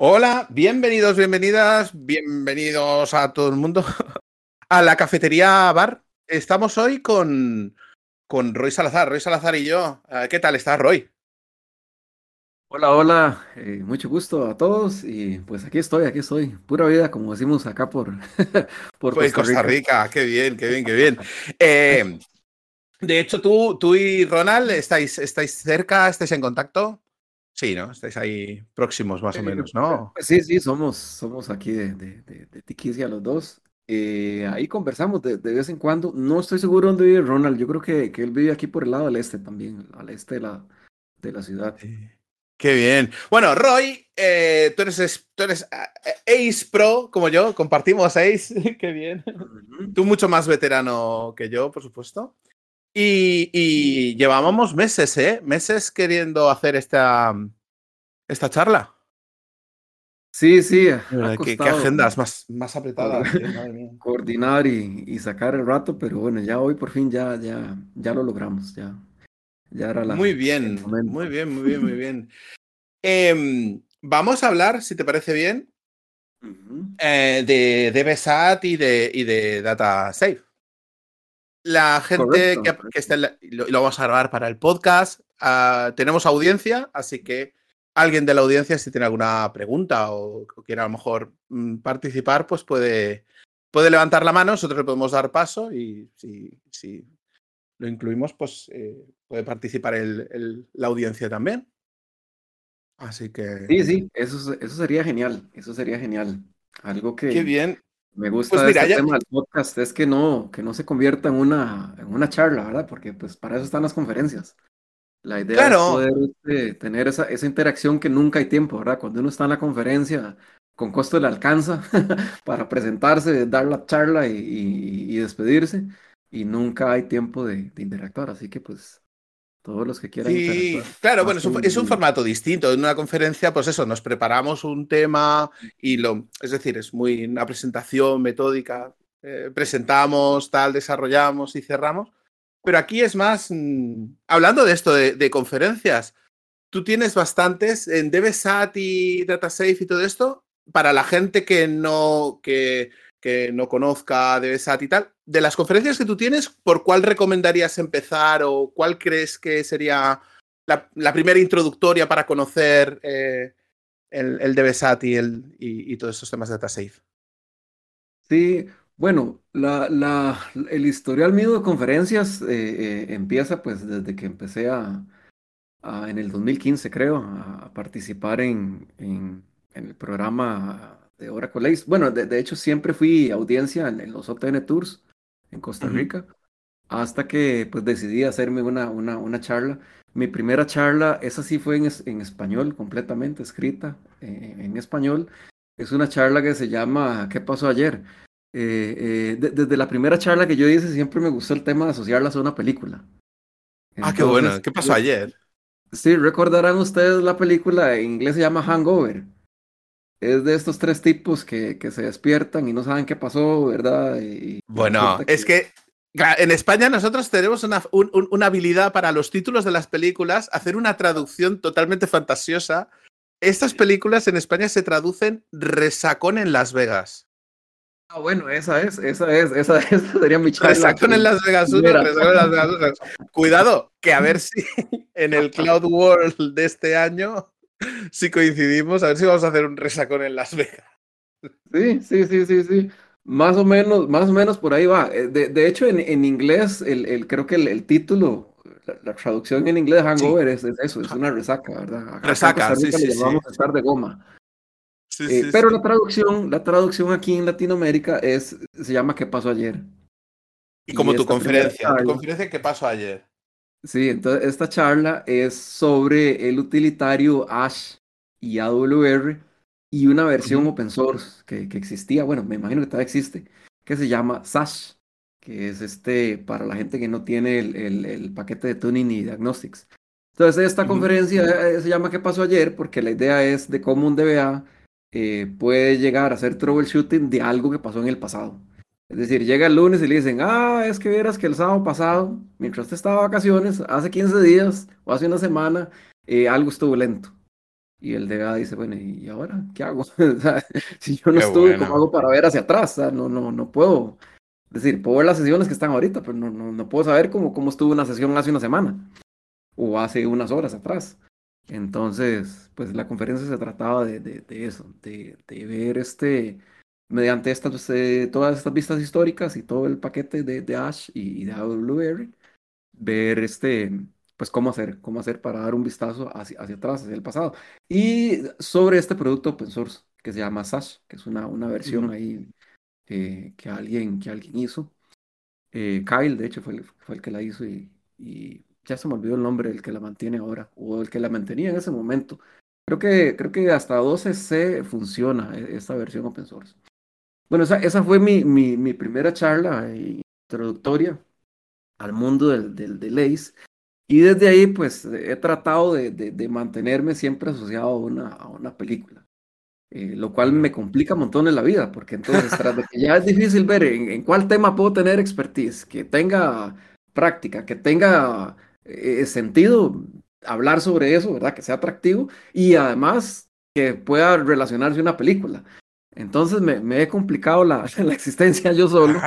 Hola, bienvenidos, bienvenidas, bienvenidos a todo el mundo a la cafetería bar. Estamos hoy con, con Roy Salazar, Roy Salazar y yo. Eh, ¿Qué tal estás, Roy? Hola, hola, eh, mucho gusto a todos y pues aquí estoy, aquí estoy, pura vida como decimos acá por, por pues Costa, Rica. Qué bien, qué bien, qué bien. Eh, de hecho, tú, tú y Ronald estáis, estáis cerca, estáis en contacto. Sí, ¿no? Estáis ahí próximos más o menos, ¿no? Sí, sí, somos, somos aquí de, de, de, Tiquicia los dos. Eh, ahí conversamos de, vez en cuando. No estoy seguro dónde vive Ronald. Yo creo que, que, él vive aquí por el lado del este también, al este de la, de la ciudad. Qué bien. Bueno, Roy, eh, tú eres, tú eres eh, Ace Pro como yo, compartimos Ace. Qué bien. Tú mucho más veterano que yo, por supuesto. Y, llevábamos meses, ¿eh? Meses queriendo hacer esta, esta charla. Sí, sí. ¿Qué, agendas más, más apretadas? Coordinar y, sacar el rato, pero bueno, ya hoy por fin ya, ya, ya lo logramos. Ya, ya era la. Muy bien, muy bien, muy bien, muy bien. Em, vamos a hablar, si te parece bien, eh, de, de BSAT y de, y de Data Safe. La gente que, está lo, vamos a grabar para el podcast. Ah, tenemos audiencia, así que alguien de la audiencia, si tiene alguna pregunta o, quiere a lo mejor mm, participar, pues puede, puede levantar la mano, nosotros le podemos dar paso y si, si lo incluimos, pues eh, puede participar el, la audiencia también. Así que. Sí, sí, eso, eso sería genial. Eso sería genial. Algo que. Qué bien. Me gusta pues este tema del podcast, es que no, que no se convierta en una, en una charla, ¿verdad? Porque pues para eso están las conferencias. La idea es poder este, tener esa, esa interacción que nunca hay tiempo, ¿verdad? Cuando uno está en la conferencia, con costo le alcanza para presentarse, dar la charla y, y, despedirse, y nunca hay tiempo de, de interactuar. Así que pues todos los que quieran. Sí, claro, bueno, es un, formato distinto. En una conferencia, pues eso, nos preparamos un tema y lo, es decir, es muy una presentación metódica, eh, presentamos, tal, desarrollamos y cerramos. Pero aquí es más, mm, hablando de esto, de, conferencias, tú tienes bastantes en DBSAT y DataSafe y todo esto, para la gente que no, que, no conozca de SAT y tal, de las conferencias que tú tienes, ¿por cuál recomendarías empezar o cuál crees que sería la, primera introductoria para conocer eh, el, el DBSAT y, el, y, todos estos temas de DataSafe? Sí, bueno, la, la, el historial mío de conferencias eh, eh, empieza pues desde que empecé a, en el 2015 creo a, participar en, en, en el programa de Oracle Ace. Bueno, de, hecho siempre fui audiencia en, los OTN Tours en Costa Rica, hasta que pues decidí hacerme una, una, una charla. Mi primera charla, esa sí fue en, en español, completamente escrita eh, en español. Es una charla que se llama ¿Qué pasó ayer? Eh, eh, desde la primera charla que yo hice siempre me gustó el tema de asociarlas a una película. ah, qué bueno. ¿Qué pasó ayer? Sí, recordarán ustedes la película, en inglés se llama Hangover es de estos tres tipos que, que se despiertan y no saben qué pasó, ¿verdad? Y, bueno, es que en España nosotros tenemos una, una, habilidad para los títulos de las películas, hacer una traducción totalmente fantasiosa. Estas películas en España se traducen Resacón en Las Vegas. Ah, bueno, esa es, esa es, esa, sería mi charla. Resacón en Las Vegas 1, Resacón en Las Vegas 2. Cuidado, que a ver si en el Cloud World de este año si coincidimos, a ver si vamos a hacer un resacón en Las Vegas. Sí, sí, sí, sí, sí. Más o menos, más o menos por ahí va. Eh, de, hecho, en, en inglés, el, el, creo que el, título, la, traducción en inglés de Hangover es, eso, es una resaca, ¿verdad? resaca, sí, sí, llamamos estar de goma. Eh, pero la traducción, la traducción aquí en Latinoamérica es, se llama ¿Qué pasó ayer? Y como tu conferencia, tu conferencia ¿Qué pasó ayer? Sí, entonces esta charla es sobre el utilitario Ash y AWR y una versión open source que, que, existía, bueno, me imagino que todavía existe, que se llama Sash, que es este para la gente que no tiene el, el, el paquete de tuning y diagnostics. Entonces esta conferencia eh, se llama ¿Qué pasó ayer? Porque la idea es de cómo un DBA eh, puede llegar a hacer troubleshooting de algo que pasó en el pasado. Es decir, llega el lunes y le dicen, ah, es que vieras que el sábado pasado, mientras usted estaba de vacaciones, hace 15 días o hace una semana, eh, algo estuvo lento. Y el DA dice, bueno, ¿y ahora qué hago? si yo no estuve, ¿cómo hago para ver hacia atrás? no, no, no puedo. Es decir, puedo ver las sesiones que están ahorita, pero no, no, no puedo saber cómo, cómo estuvo una sesión hace una semana o hace unas horas atrás. Entonces, pues la conferencia se trataba de, de, de eso, de, de, ver este, mediante estas, eh, todas estas vistas históricas y todo el paquete de, de Ash y, de AWR, ver este, pues cómo hacer, cómo hacer para dar un vistazo hacia, hacia atrás, hacia el pasado. Y sobre este producto open source que se llama Sash, que es una, una versión ahí eh, que, alguien, que alguien hizo. Eh, Kyle, de hecho, fue el, fue el que la hizo y, y, ya se me olvidó el nombre del que la mantiene ahora, o el que la mantenía en ese momento. Creo que, creo que hasta 12C funciona e, esta versión open source. Bueno, esa, esa fue mi, mi, mi primera charla introductoria al mundo del, del, del ACE. Y desde ahí, pues, he tratado de, de, de mantenerme siempre asociado a una, a una película. Eh, lo cual me complica un montón en la vida, porque entonces, tras de que ya es difícil ver en, en, cuál tema puedo tener expertise, que tenga práctica, que tenga eh, sentido hablar sobre eso, ¿verdad? Que sea atractivo y además que pueda relacionarse a una película. Entonces me, me he complicado la, la, existencia yo solo.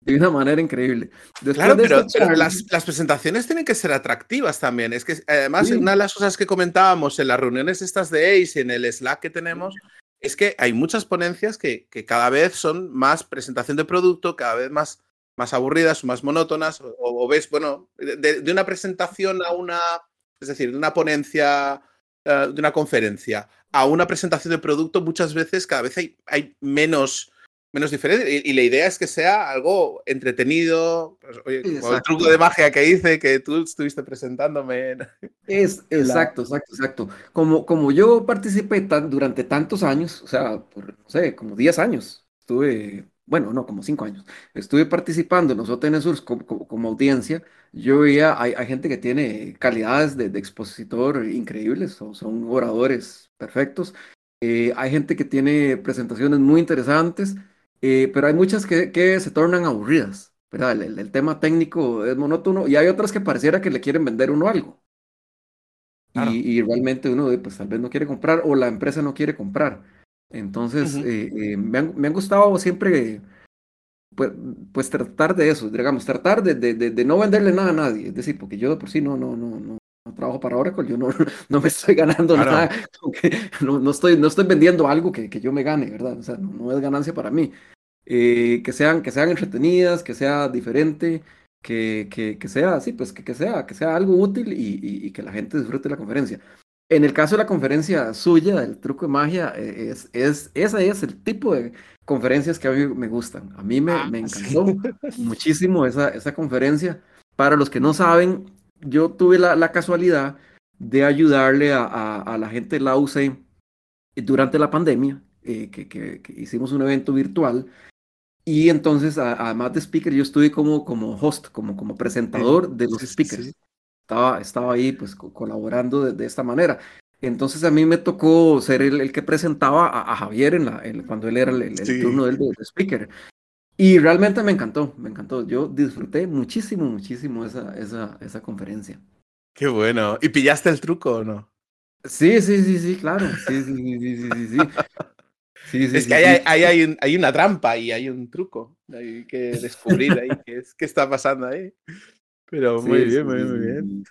De una manera increíble. Después claro, pero, pero las, las, presentaciones tienen que ser atractivas también. Es que además, sí. una de las cosas que comentábamos en las reuniones estas de ACE, en el Slack que tenemos, es que hay muchas ponencias que, que cada vez son más presentación de producto, cada vez más más aburridas o más monótonas, o, o ves, bueno, de, de, una presentación a una, es decir, de una ponencia, uh, de una conferencia a una presentación de producto, muchas veces cada vez hay, hay menos, menos diferencia. Y, y, la idea es que sea algo entretenido, pues, oye, como el truco de magia que hice, que tú estuviste presentándome. Es, exacto, exacto, exacto. Como, como yo participé tan, durante tantos años, o sea, por, no sé, como 10 años, estuve bueno, no, como cinco años, estuve participando en los OTN como, como, como, audiencia, yo veía, hay, hay, gente que tiene calidades de, de expositor increíbles, son, son oradores perfectos, eh, hay gente que tiene presentaciones muy interesantes, eh, pero hay muchas que, que, se tornan aburridas, ¿verdad? El, el, el, tema técnico es monótono y hay otras que pareciera que le quieren vender uno algo. Claro. Y, y, realmente uno pues tal vez no quiere comprar o la empresa no quiere comprar. Entonces, uh -huh. eh, eh, me, han, me, han, gustado siempre, pues, pues, tratar de eso, digamos, tratar de, de, de, no venderle nada a nadie. Es decir, porque yo por sí no, no, no, no, no trabajo para Oracle, yo no, no me estoy ganando claro. nada, no, no, estoy, no estoy vendiendo algo que, que yo me gane, ¿verdad? O sea, no, no es ganancia para mí. Eh, que, sean, que sean entretenidas, que sea diferente, que, que, que sea, sí, pues que, que, sea, que sea algo útil y, y, y que la gente disfrute la conferencia. En el caso de la conferencia suya, del truco de magia, e, es, es, ese es el tipo de conferencias que a mí me gustan. A mí me, ah, me encantó sí. muchísimo esa, esa conferencia. Para los que no saben, yo tuve la, la casualidad de ayudarle a, a, a, la gente de la UC durante la pandemia, eh, que, que, que, hicimos un evento virtual. Y entonces, a, además de speaker, yo estuve como, como host, como, como presentador de los speakers estaba, estaba ahí pues colaborando de, de, esta manera. Entonces a mí me tocó ser el, el que presentaba a, a Javier en la, en, cuando él era el, el sí. turno del de, de speaker. Y realmente me encantó, me encantó. Yo disfruté muchísimo, muchísimo esa, esa, esa conferencia. Qué bueno. ¿Y pillaste el truco o no? Sí, sí, sí, sí, claro. Sí, sí, sí, sí, sí, sí. Sí, sí, es que ahí, hay, hay, un, hay, una trampa y hay un truco. Hay que descubrir ahí qué, es, qué está pasando ahí. Pero muy sí, bien, muy, muy bien.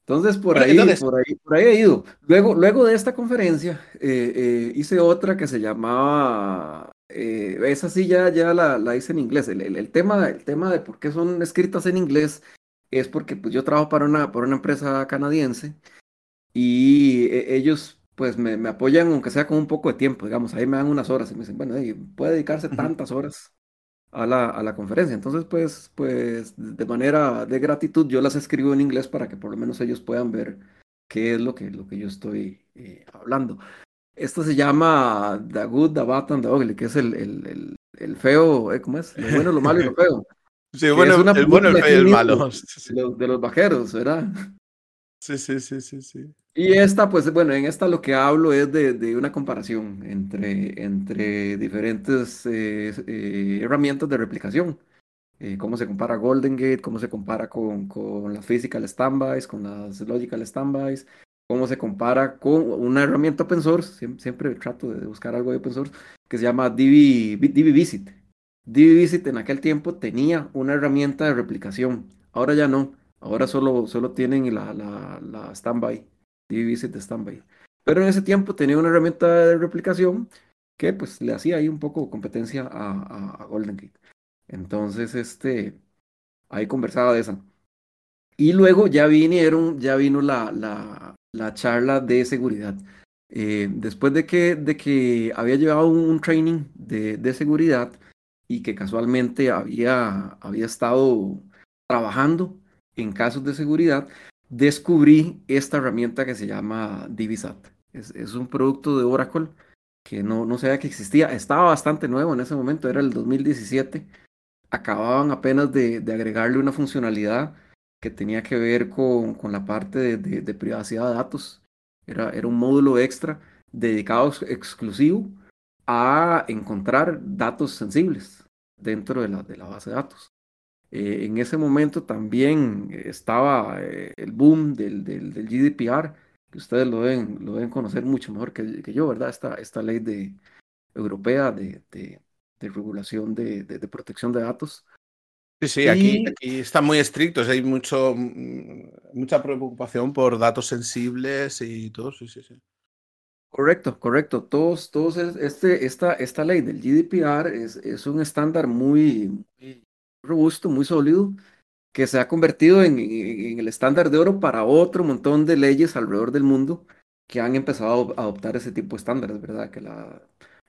Entonces, por, bueno, ahí, entonces... por ahí, por ahí he ido. Luego, luego de esta conferencia, eh, eh, hice otra que se llamaba, eh, esa sí ya, ya la, la hice en inglés. El, el, el, tema, el tema de por qué son escritas en inglés es porque pues, yo trabajo para una, para una empresa canadiense y eh, ellos pues me, me, apoyan aunque sea con un poco de tiempo, digamos, ahí me dan unas horas y me dicen, bueno, hey, puede dedicarse tantas horas a la, a la conferencia. Entonces, pues, pues, de manera de gratitud, yo las escribo en inglés para que por lo menos ellos puedan ver qué es lo que, lo que yo estoy eh, hablando. Esto se llama The Good, The Bad and The Ugly, que es el, el, el, el feo, ¿eh? ¿cómo es? Lo bueno, lo malo y lo feo. Sí, bueno, el bueno, el feo y el malo. De los, de los vaqueros, ¿verdad? Sí, sí, sí, sí, sí. Y esta, pues bueno, en esta lo que hablo es de, de una comparación entre, entre diferentes eh, eh, herramientas de replicación. Eh, cómo se compara Golden Gate, cómo se compara con, con las physical standbys, con las logical standbys, cómo se compara con una herramienta open source, siempre, trato de buscar algo de open source, que se llama DB, Visit. DB Visit en aquel tiempo tenía una herramienta de replicación, ahora ya no, ahora solo, solo tienen la, la, la standby, De standby. Pero en ese tiempo tenía una herramienta de replicación que pues le hacía ahí un poco competencia a, a, Golden Gate. Entonces, este, ahí conversaba de esa. Y luego ya vinieron, ya vino la, la, la charla de seguridad. Eh, después de que, de que había llevado un, training de, de, seguridad y que casualmente había, había estado trabajando en casos de seguridad, descubrí esta herramienta que se llama Divisat. Es, un producto de Oracle que no, no sabía que existía. Estaba bastante nuevo en ese momento, era el 2017. Acababan apenas de, de agregarle una funcionalidad que tenía que ver con, con la parte de, de, privacidad de datos. Era, era un módulo extra dedicado exclusivo a encontrar datos sensibles dentro de la, de la base de datos. Eh, en ese momento también estaba eh, el boom del, del, del, GDPR, que ustedes lo deben, lo deben conocer mucho mejor que, que yo, ¿verdad? Esta, esta ley de, europea de, de, de regulación de, protección de datos. Sí, sí, aquí, aquí están muy estrictos, hay mucho, mm, mucha preocupación por datos sensibles y todo, sí, sí, sí. Correcto, correcto. Todos, todos este, esta, esta ley del GDPR es, es un estándar muy, muy, robusto, muy sólido, que se ha convertido en, el estándar de oro para otro montón de leyes alrededor del mundo que han empezado a adoptar ese tipo de estándares, ¿verdad? Que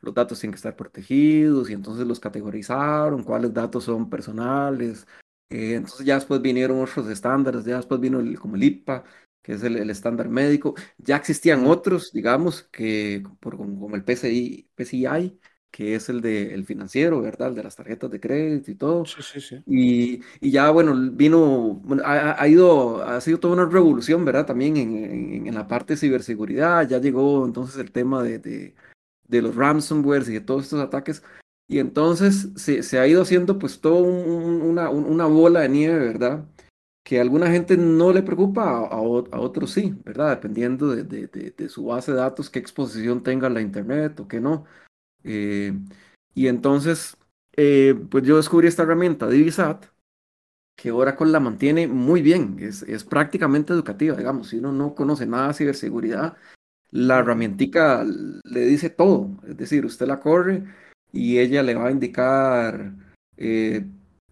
los datos tienen que estar protegidos y entonces los categorizaron, cuáles datos son personales. Eh, entonces ya después vinieron otros estándares, ya después vino el, como el IPA, que es el, estándar médico. Ya existían otros, digamos, que por, como el PCI, PCI que es el de el financiero, ¿verdad? El de las tarjetas de crédito y todo. Sí, sí, sí. Y, y ya, bueno, vino, ha, ha, ido, ha sido toda una revolución, ¿verdad? También en, en, en, la parte de ciberseguridad, ya llegó entonces el tema de, de de los ransomware y de todos estos ataques. Y entonces se, se ha ido haciendo pues todo una, una, bola de nieve, ¿verdad? Que a alguna gente no le preocupa, a, a, otros sí, ¿verdad? Dependiendo de, de, de, su base de datos, qué exposición tenga la Internet o qué no. Eh, y entonces, eh, pues yo descubrí esta herramienta, Divisat, que Oracle la mantiene muy bien, es, es prácticamente educativa, digamos, si uno no conoce nada de ciberseguridad, la herramientica le dice todo, es decir, usted la corre y ella le va a indicar eh,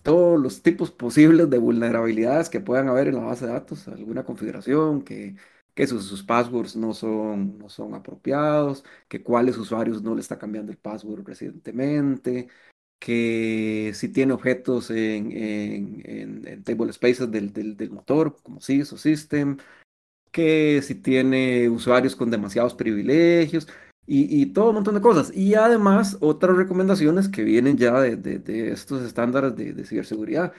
todos los tipos posibles de vulnerabilidades que puedan haber en la base de datos, alguna configuración, que, que sus, sus passwords no son, no son apropiados, que cuáles usuarios no le está cambiando el password recientemente, que si tiene objetos en, en, en, table spaces del, del, del motor, como SIS o System, que si tiene usuarios con demasiados privilegios y, todo un montón de cosas. Y además otras recomendaciones que vienen ya de, de, estos estándares de, de, ciberseguridad.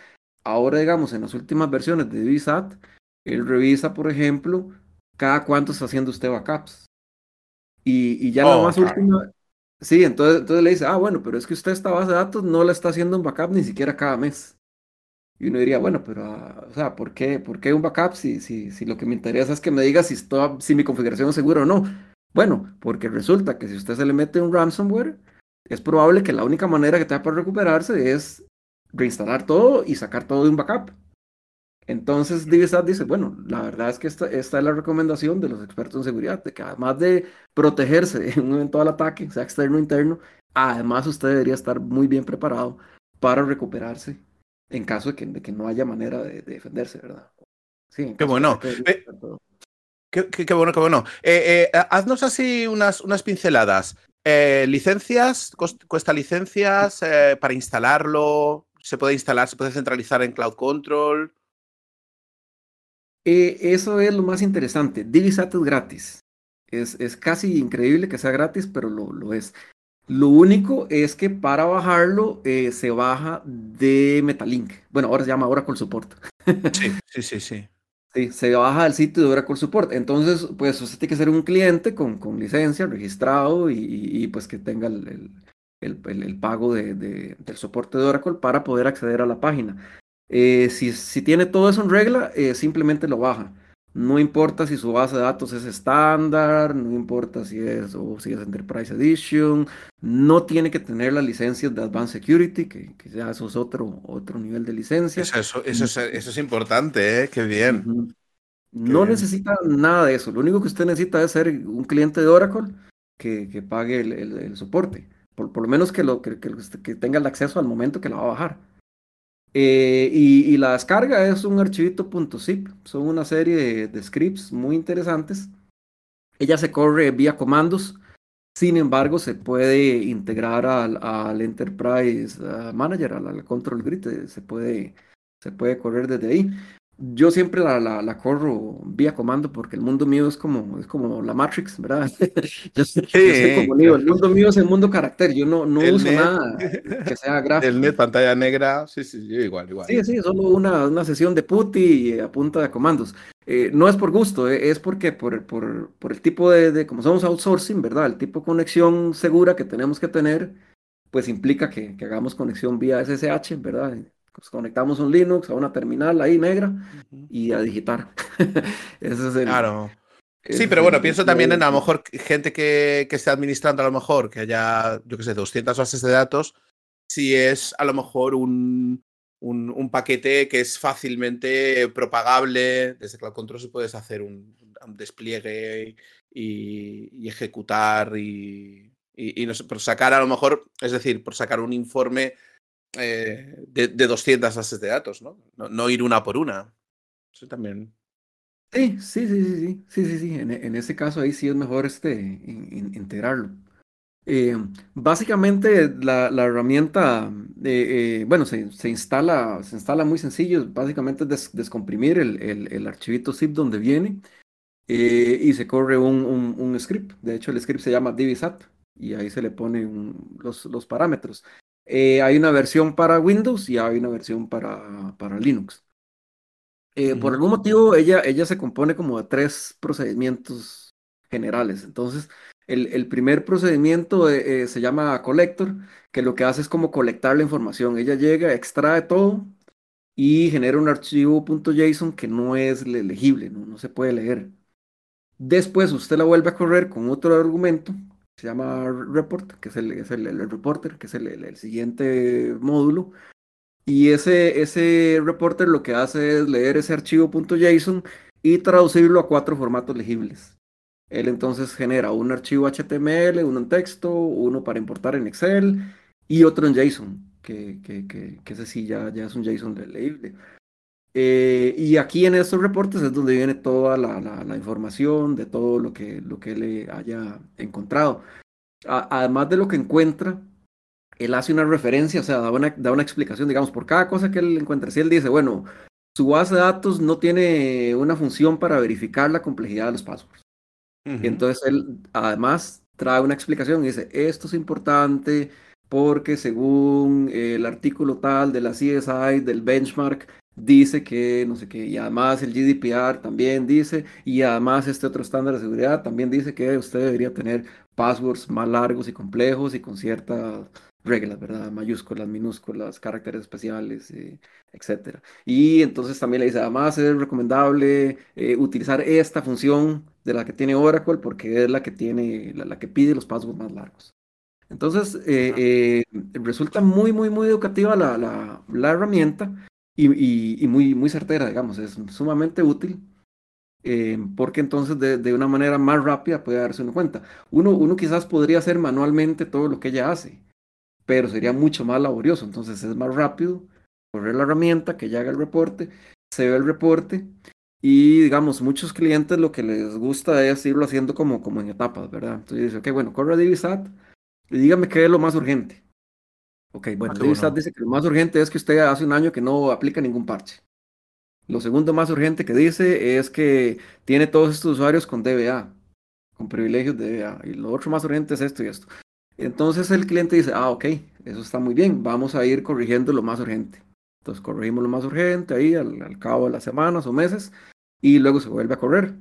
Ahora, digamos, en las últimas versiones de DBSAT, él revisa, por ejemplo, cada cuánto está haciendo usted backups. Y, y ya la oh, más última, sí, entonces, entonces le dice, ah, bueno, pero es que usted esta base de datos no la está haciendo un backup ni siquiera cada mes. Y uno diría, bueno, pero, ah, o sea, ¿por qué, ¿por qué un backup si, si, si lo que me interesa es que me diga si, si mi configuración es segura o no? Bueno, porque resulta que si usted se le mete un ransomware, es probable que la única manera que tenga para recuperarse es reinstalar todo y sacar todo de un backup. Entonces, DivSat dice, bueno, la verdad es que esta, esta es la recomendación de los expertos en seguridad, de que además de protegerse en un eventual ataque, sea externo o interno, además usted debería estar muy bien preparado para recuperarse en caso de que, de que no haya manera de, de defenderse, ¿verdad? Sí, qué bueno. Eh, qué, qué, qué, bueno, qué bueno. Eh, eh, haznos así unas, unas pinceladas. Eh, ¿Licencias? ¿Cuesta licencias para instalarlo? ¿Se puede instalar? ¿Se puede centralizar en Cloud Control? Eso es lo más interesante. Divisat es gratis. Es, es, casi increíble que sea gratis, pero lo, lo es. Lo único es que para bajarlo eh, se baja de Metalink. Bueno, ahora se llama Oracle Support. Sí, sí, sí, sí. Sí, se baja del sitio de Oracle Support. Entonces, pues usted tiene que ser un cliente con, con licencia, registrado y, pues que tenga el, el, el, pago de, de, del soporte de Oracle para poder acceder a la página. Eh, si, si, tiene todo eso en regla, eh, simplemente lo baja. No importa si su base de datos es estándar, no importa si es o si es Enterprise Edition, no tiene que tener la licencia de Advanced Security, que, ya eso es otro, otro nivel de licencia. Eso, eso, eso, es, importante, ¿eh? Qué bien. No necesita nada de eso. Lo único que usted necesita es ser un cliente de Oracle que, que pague el, el, soporte. Por, por, lo menos que, lo, que, que, tenga el acceso al momento que la va a bajar. Eh, y, y, la descarga es un archivito .zip. Son una serie de, scripts muy interesantes. Ella se corre vía comandos. Sin embargo, se puede integrar al, al Enterprise uh, Manager, al, al, Control Grid. Eh, se puede, se puede correr desde ahí yo siempre la, la, corro vía comando porque el mundo mío es como, es como la Matrix, ¿verdad? yo, sé, como digo, el mundo mío es el mundo carácter, yo no, no uso nada que sea gráfico. El net, pantalla negra, sí, sí, igual, igual. Sí, sí, solo una, una sesión de puti a punta de comandos. Eh, no es por gusto, eh, es porque por, por, por el tipo de, de, como somos outsourcing, ¿verdad? El tipo de conexión segura que tenemos que tener, pues implica que, que hagamos conexión vía SSH, ¿verdad? Pues conectamos un Linux a una terminal ahí negra y a digitar. Ese es el, claro. Sí, pero bueno, pienso también en a lo mejor gente que, que esté administrando a lo mejor que haya, yo qué sé, 200 bases de datos, si es a lo mejor un, un, paquete que es fácilmente propagable, desde Cloud Control si puedes hacer un, despliegue y, ejecutar y, y, no sé, por sacar a lo mejor, es decir, por sacar un informe eh, de, de, 200 bases de datos, ¿no? ¿no? ir una por una. Eso también. Sí, sí, sí, sí, sí, sí, sí. En, en ese caso ahí sí es mejor este, integrarlo. Eh, básicamente la, la herramienta, eh, bueno, se, se, instala, se instala muy sencillo, básicamente es descomprimir el, el, el, archivito zip donde viene y se corre un, un, un, script. De hecho, el script se llama divisat y ahí se le ponen los, los parámetros. Eh, hay una versión para Windows y hay una versión para, para Linux. Eh, por algún motivo, ella, ella se compone como de tres procedimientos generales. Entonces, el, el primer procedimiento eh, se llama collector, que lo que hace es como colectar la información. Ella llega, extrae todo y genera un archivo .json que no es legible, no, no se puede leer. Después usted la vuelve a correr con otro argumento se llama report, que es el, es el, reporter, que es el, siguiente módulo. Y ese, ese reporter lo que hace es leer ese archivo .json y traducirlo a cuatro formatos legibles. Él entonces genera un archivo HTML, uno en texto, uno para importar en Excel y otro en JSON, que, que, que, ese sí ya, ya es un JSON legible. Eh, y aquí en estos reportes es donde viene toda la, la, información de todo lo que, lo que él haya encontrado. además de lo que encuentra, él hace una referencia, o sea, da una, da una explicación, digamos, por cada cosa que él encuentra. Si él dice, bueno, su base de datos no tiene una función para verificar la complejidad de los passwords. Y entonces él además trae una explicación y dice, esto es importante porque según el artículo tal de la CSI, del benchmark, dice que no sé qué, y además el GDPR también dice, y además este otro estándar de seguridad también dice que usted debería tener passwords más largos y complejos y con ciertas reglas, ¿verdad? Mayúsculas, minúsculas, caracteres especiales, eh, etcétera. Y entonces también le dice, además es recomendable eh, utilizar esta función de la que tiene Oracle porque es la que tiene, la, que pide los passwords más largos. Entonces, eh, resulta muy, muy, muy educativa la, la, la herramienta y, muy, muy certera, digamos, es sumamente útil. Eh, porque entonces de, de, una manera más rápida puede darse una cuenta. Uno, uno quizás podría hacer manualmente todo lo que ella hace, pero sería mucho más laborioso. Entonces es más rápido correr la herramienta, que ya haga el reporte, se ve el reporte y digamos, muchos clientes lo que les gusta es irlo haciendo como, como en etapas, ¿verdad? Entonces dice, ok, bueno, corre Divisat y dígame qué es lo más urgente. Ok, bueno, ah, dice que lo más urgente es que usted hace un año que no aplica ningún parche. Lo segundo más urgente que dice es que tiene todos estos usuarios con DBA, con privilegios de DBA. Y lo otro más urgente es esto y esto. Entonces el cliente dice, ah, ok, eso está muy bien, vamos a ir corrigiendo lo más urgente. Entonces corregimos lo más urgente ahí al, cabo de las semanas o meses y luego se vuelve a correr.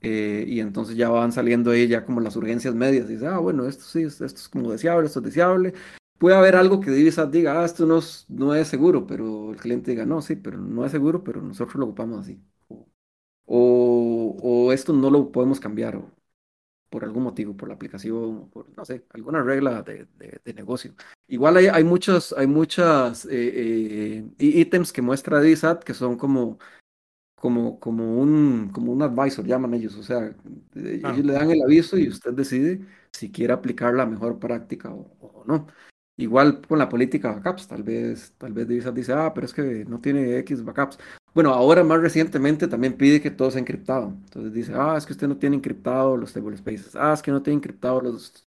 Eh, y entonces ya van saliendo ahí ya como las urgencias medias. Dice, ah, bueno, esto sí, esto es como deseable, esto es deseable puede haber algo que Divisat diga, ah, esto no es, no es seguro, pero el cliente diga, no, sí, pero no es seguro, pero nosotros lo ocupamos así. O, o, esto no lo podemos cambiar o, por algún motivo, por la aplicación, por, no sé, alguna regla de, de, negocio. Igual hay, hay muchos, hay muchas eh, eh, ítems que muestra DSAT que son como, como, como, un, como un advisor, llaman ellos, o sea, ellos le dan el aviso y usted decide si quiere aplicar la mejor práctica o, o no. Igual con la política backups, tal vez, tal vez DSAT dice, ah, pero es que no tiene X backups. Bueno, ahora más recientemente también pide que todo sea encriptado. Entonces dice, ah, es que usted no tiene encriptado los table spaces. Ah, es que no tiene encriptado los,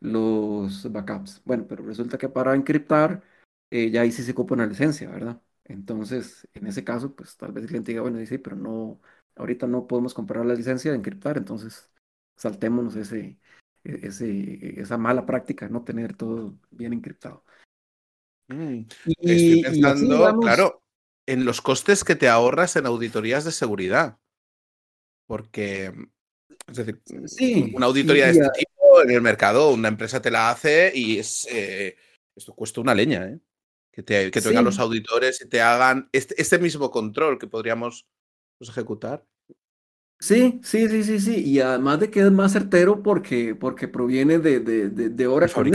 los backups. Bueno, pero resulta que para encriptar, eh, ya ahí sí se ocupa una licencia, ¿verdad? Entonces, en ese caso, pues tal vez el cliente diga, bueno, dice, pero no, ahorita no podemos comprar la licencia de encriptar, entonces saltémonos ese, ese, esa mala práctica, no tener todo bien encriptado. Mm, estoy pensando, claro, en los costes que te ahorras en auditorías de seguridad. Porque, es decir, sí, una auditoría de este tipo en el mercado, una empresa te la hace y es, eh, esto cuesta una leña, ¿eh? Que, te, que vengan los auditores y te hagan este, este mismo control que podríamos pues, ejecutar. Sí, sí, sí, sí, sí. Y además de que es más certero porque, porque proviene de, de, de, de Oracle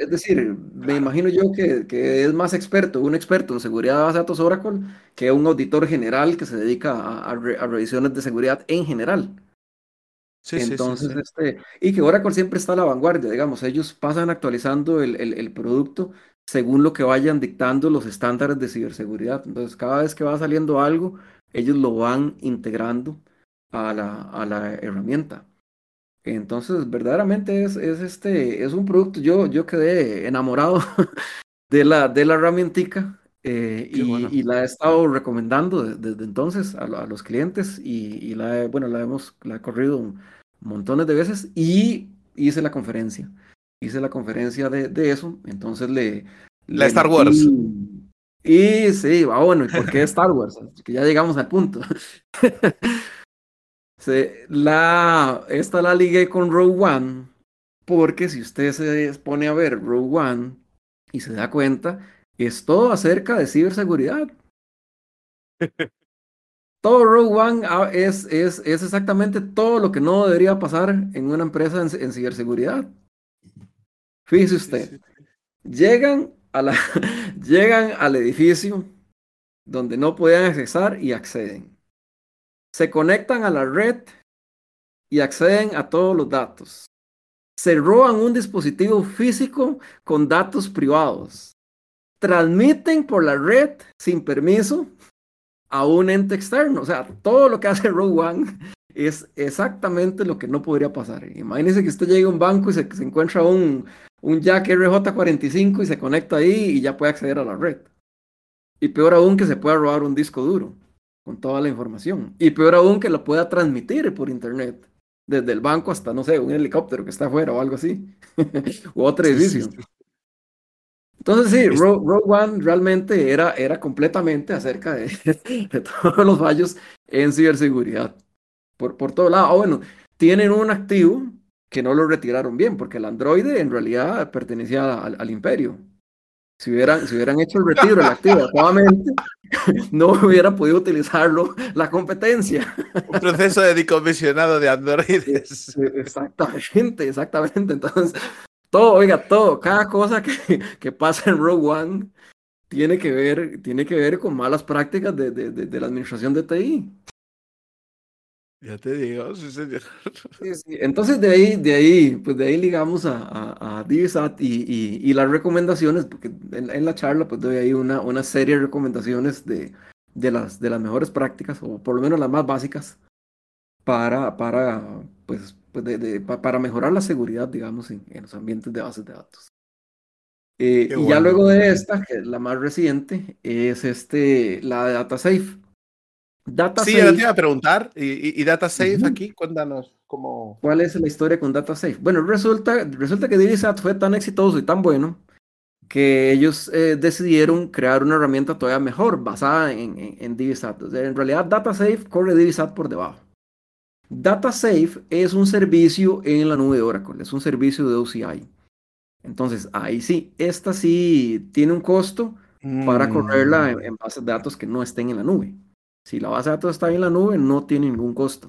Es, decir, me imagino yo que, que, es más experto, un experto en seguridad de base de datos Oracle, que un auditor general que se dedica a, a, revisiones de seguridad en general. Sí, Entonces, sí, sí, este, y que Oracle siempre está a la vanguardia, digamos, ellos pasan actualizando el, el, el producto según lo que vayan dictando los estándares de ciberseguridad. Entonces, cada vez que va saliendo algo, ellos lo van integrando a la, a la herramienta. Entonces, verdaderamente es, es, este, es un producto, yo, yo quedé enamorado de la, de la herramientica eh, y, la he estado recomendando desde, entonces a, los clientes y, y, la, he, bueno, la, hemos, la he corrido montones de veces y hice la conferencia. Hice la conferencia de, de eso, entonces le... La Star Wars. Y sí, va ah, bueno, ¿y por qué Star Wars? Que ya llegamos al punto. la, esta la ligué con Rogue One, porque si usted se pone a ver Rogue One y se da cuenta, es todo acerca de ciberseguridad. todo Rogue One ah, es, es, es, exactamente todo lo que no debería pasar en una empresa en, ciberseguridad. Fíjese usted, llegan, a la, llegan al edificio donde no podían accesar y acceden se conectan a la red y acceden a todos los datos. Se roban un dispositivo físico con datos privados. Transmiten por la red sin permiso a un ente externo. O sea, todo lo que hace Rogue One es exactamente lo que no podría pasar. Imagínese que usted llegue a un banco y se, se encuentra un, un jack RJ45 y se conecta ahí y ya puede acceder a la red. Y peor aún que se pueda robar un disco duro con toda la información. Y peor aún que lo pueda transmitir por internet, desde el banco hasta, no sé, un helicóptero que está afuera o algo así, o otro edificio. Entonces sí, Rogue, One realmente era, era completamente acerca de, todos los fallos en ciberseguridad. Por, por todo lado. Ah, bueno, tienen un activo que no lo retiraron bien, porque el Android en realidad pertenecía al imperio. Si hubieran, si hubieran hecho el retiro del activo adecuadamente, no hubiera podido utilizarlo la competencia. Un proceso de decomisionado de androides. Exactamente, exactamente. Entonces, todo, oiga, todo, cada cosa que, que pasa en Rogue One tiene que ver, tiene que ver con malas prácticas de, de, de, de la administración de TI. Ya te digo, sí, señor. Entonces de ahí, de ahí, pues de ahí ligamos a, a, a DSAT y, y, y, las recomendaciones, porque en, la charla pues doy ahí una, una serie de recomendaciones de, de, las, de las mejores prácticas, o por lo menos las más básicas, para, para, pues, pues de, para mejorar la seguridad, digamos, en, en, los ambientes de bases de datos. Eh, y ya luego de esta, que es la más reciente, es este, la de DataSafe sí, ya te iba a preguntar. ¿Y, y, DataSafe aquí? Cuéntanos cómo. ¿Cuál es la historia con DataSafe? Bueno, resulta, resulta que DiviSat fue tan exitoso y tan bueno que ellos eh, decidieron crear una herramienta todavía mejor basada en, en, en DiviSat. en realidad, DataSafe corre DiviSat por debajo. DataSafe es un servicio en la nube de Oracle, es un servicio de OCI. Entonces, ahí sí, esta sí tiene un costo para correrla en, mm. en bases de datos que no estén en la nube. Si la base de datos está en la nube, no tiene ningún costo.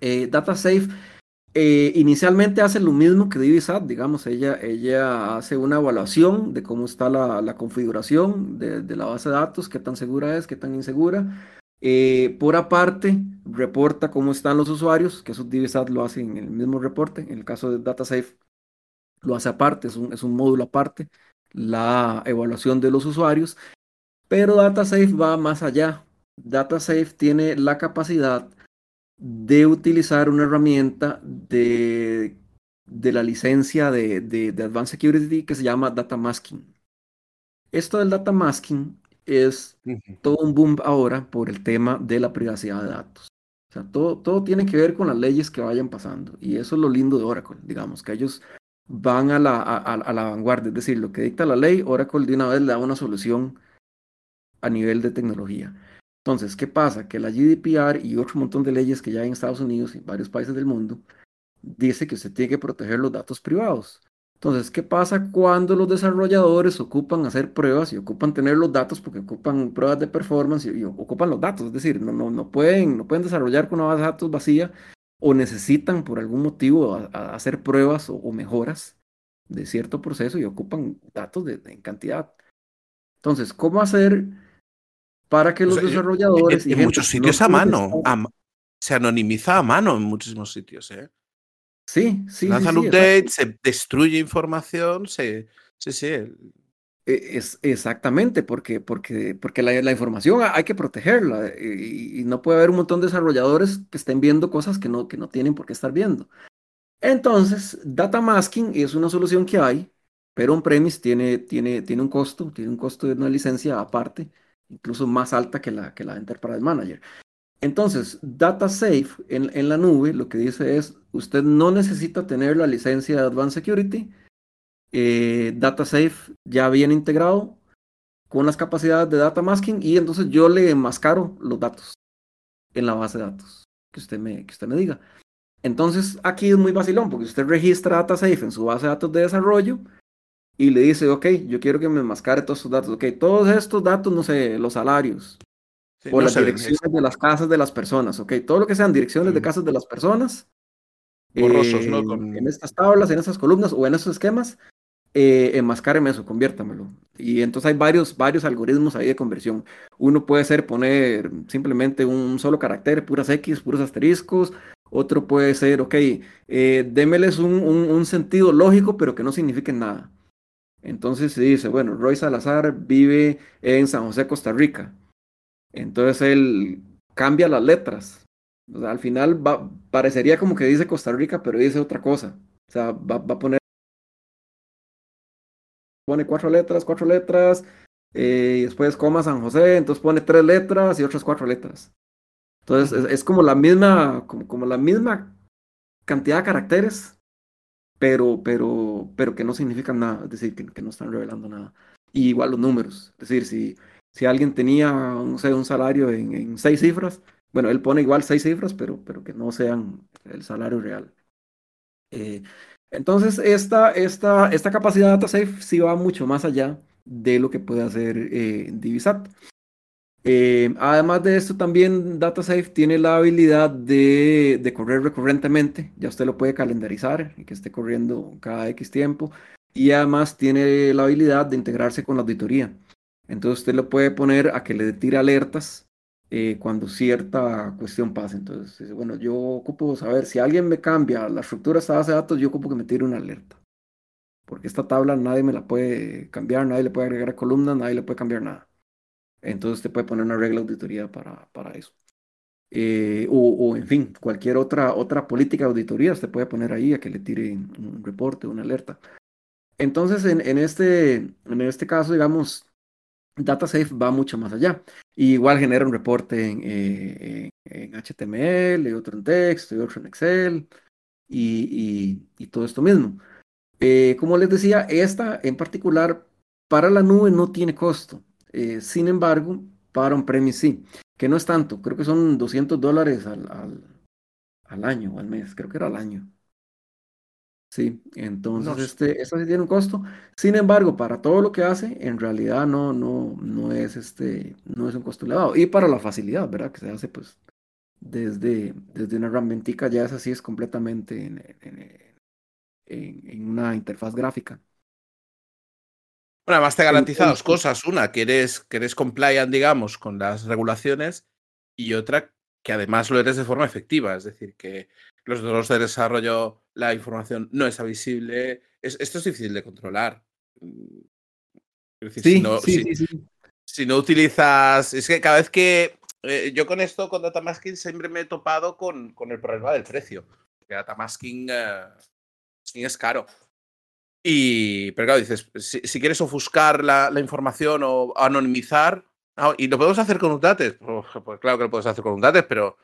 Eh, DataSafe eh, inicialmente hace lo mismo que DiviSat, digamos, ella, ella hace una evaluación de cómo está la, configuración de, la base de datos, qué tan segura es, qué tan insegura. Eh, por aparte, reporta cómo están los usuarios, que eso DiviSat lo hace en el mismo reporte. En el caso de DataSafe, lo hace aparte, es un, es un módulo aparte, la evaluación de los usuarios. Pero DataSafe va más allá. DataSafe tiene la capacidad de utilizar una herramienta de, de la licencia de, de, Advanced Security que se llama Data Masking. Esto del Data Masking es todo un boom ahora por el tema de la privacidad de datos. O sea, todo, todo tiene que ver con las leyes que vayan pasando. Y eso es lo lindo de Oracle, digamos, que ellos van a la, a la vanguardia. Es decir, lo que dicta la ley, Oracle de una vez le da una solución a nivel de tecnología. Entonces, ¿qué pasa? Que la GDPR y otro montón de leyes que ya hay en Estados Unidos y varios países del mundo dice que usted tiene que proteger los datos privados. Entonces, ¿qué pasa cuando los desarrolladores ocupan hacer pruebas y ocupan tener los datos porque ocupan pruebas de performance y, ocupan los datos? Es decir, no, no, no, pueden, no pueden desarrollar con una base de datos vacía o necesitan por algún motivo hacer pruebas o, mejoras de cierto proceso y ocupan datos en cantidad. Entonces, ¿cómo hacer para que los desarrolladores... En, muchos sitios a mano, se anonimiza a mano en muchísimos sitios. ¿eh? Sí, sí. Lanzan sí, updates, se destruye información, se... Sí, sí. E, es, exactamente, porque, porque, porque la, información hay que protegerla y, no puede haber un montón de desarrolladores que estén viendo cosas que no, que no tienen por qué estar viendo. Entonces, data masking es una solución que hay, pero on-premise tiene, tiene, tiene un costo, tiene un costo de una licencia aparte incluso más alta que la, que la Enterprise Manager. Entonces, DataSafe en, en la nube lo que dice es, usted no necesita tener la licencia de Advanced Security, eh, DataSafe ya viene integrado con las capacidades de data masking y entonces yo le enmascaro los datos en la base de datos que usted me, que usted me diga. Entonces aquí es muy vacilón porque usted registra DataSafe en su base de datos de desarrollo y le dice, ok, yo quiero que me mascare todos estos datos. Ok, todos estos datos, no sé, los salarios. o las direcciones de las casas de las personas. Ok, todo lo que sean direcciones de casas de las personas. Borrosos, ¿no? En estas tablas, en estas columnas o en esos esquemas, eh, enmascáreme eso, conviértamelo. Y entonces hay varios, varios algoritmos ahí de conversión. Uno puede ser poner simplemente un solo carácter, puras X, puros asteriscos. Otro puede ser, ok, eh, démeles un, un, un, sentido lógico, pero que no signifique nada. Entonces se dice, bueno, Roy Salazar vive en San José, Costa Rica. Entonces él cambia las letras. O sea, al final va, parecería como que dice Costa Rica, pero dice otra cosa. O sea, va, a poner... Pone cuatro letras, cuatro letras, eh, y después coma San José, entonces pone tres letras y otras cuatro letras. Entonces es, como la misma, como, como la misma cantidad de caracteres, pero, pero, pero que no significan nada, es decir, que, no están revelando nada. Y igual los números, es decir, si, si alguien tenía, no sé, un salario en, seis cifras, bueno, él pone igual seis cifras, pero, pero que no sean el salario real. Eh, entonces, esta, esta, esta capacidad de DataSafe sí va mucho más allá de lo que puede hacer eh, Divisat. Eh, además de esto, también DataSafe tiene la habilidad de, correr recurrentemente. Ya usted lo puede calendarizar y que esté corriendo cada X tiempo. Y además tiene la habilidad de integrarse con la auditoría. Entonces usted lo puede poner a que le tire alertas eh, cuando cierta cuestión pase. Entonces, bueno, yo ocupo saber si alguien me cambia la estructura de esta base de datos, yo ocupo que me tire una alerta. Porque esta tabla nadie me la puede cambiar, nadie le puede agregar columnas, nadie le puede cambiar nada. Entonces usted puede poner una regla de auditoría para, para eso. Eh, o, en fin, cualquier otra, otra política de auditoría usted puede poner ahí a que le tire un reporte, una alerta. Entonces, en, en, este, en este caso, digamos, DataSafe va mucho más allá. igual genera un reporte en, eh, en, HTML, y otro en texto, y otro en Excel, y, y, todo esto mismo. Eh, como les decía, esta en particular para la nube no tiene costo. Eh, sin embargo, para un premio sí, que no es tanto, creo que son 200 dólares al, al, al año o al mes, creo que era al año. Sí, entonces No este, esto sí tiene un costo. Sin embargo, para todo lo que hace, en realidad no, no, no es este, no es un costo elevado. Y para la facilidad, ¿verdad? Que se hace pues desde, desde una herramientica, ya es así, es completamente en, en- en- en una interfaz gráfica. Bueno, además te garantiza dos cosas. Una, que eres, que eres compliant, digamos, con las regulaciones. Y otra, que además lo eres de forma efectiva. Es decir, que los dos de desarrollo, la información no está visible. Es- esto es difícil de controlar. Mm, Es decir, si sí, no, sí, si, sí, sí. si no utilizas. Es que cada vez que. eh, yo con esto, con datamasking, siempre me he topado con, con el problema del precio. Que datamasking eh, masking es caro. Y, pero claro, dices, si, si quieres ofuscar la, la información o anonimizar, ah, y lo podemos hacer con un dates, pues, pues claro que lo puedes hacer con un dates, pero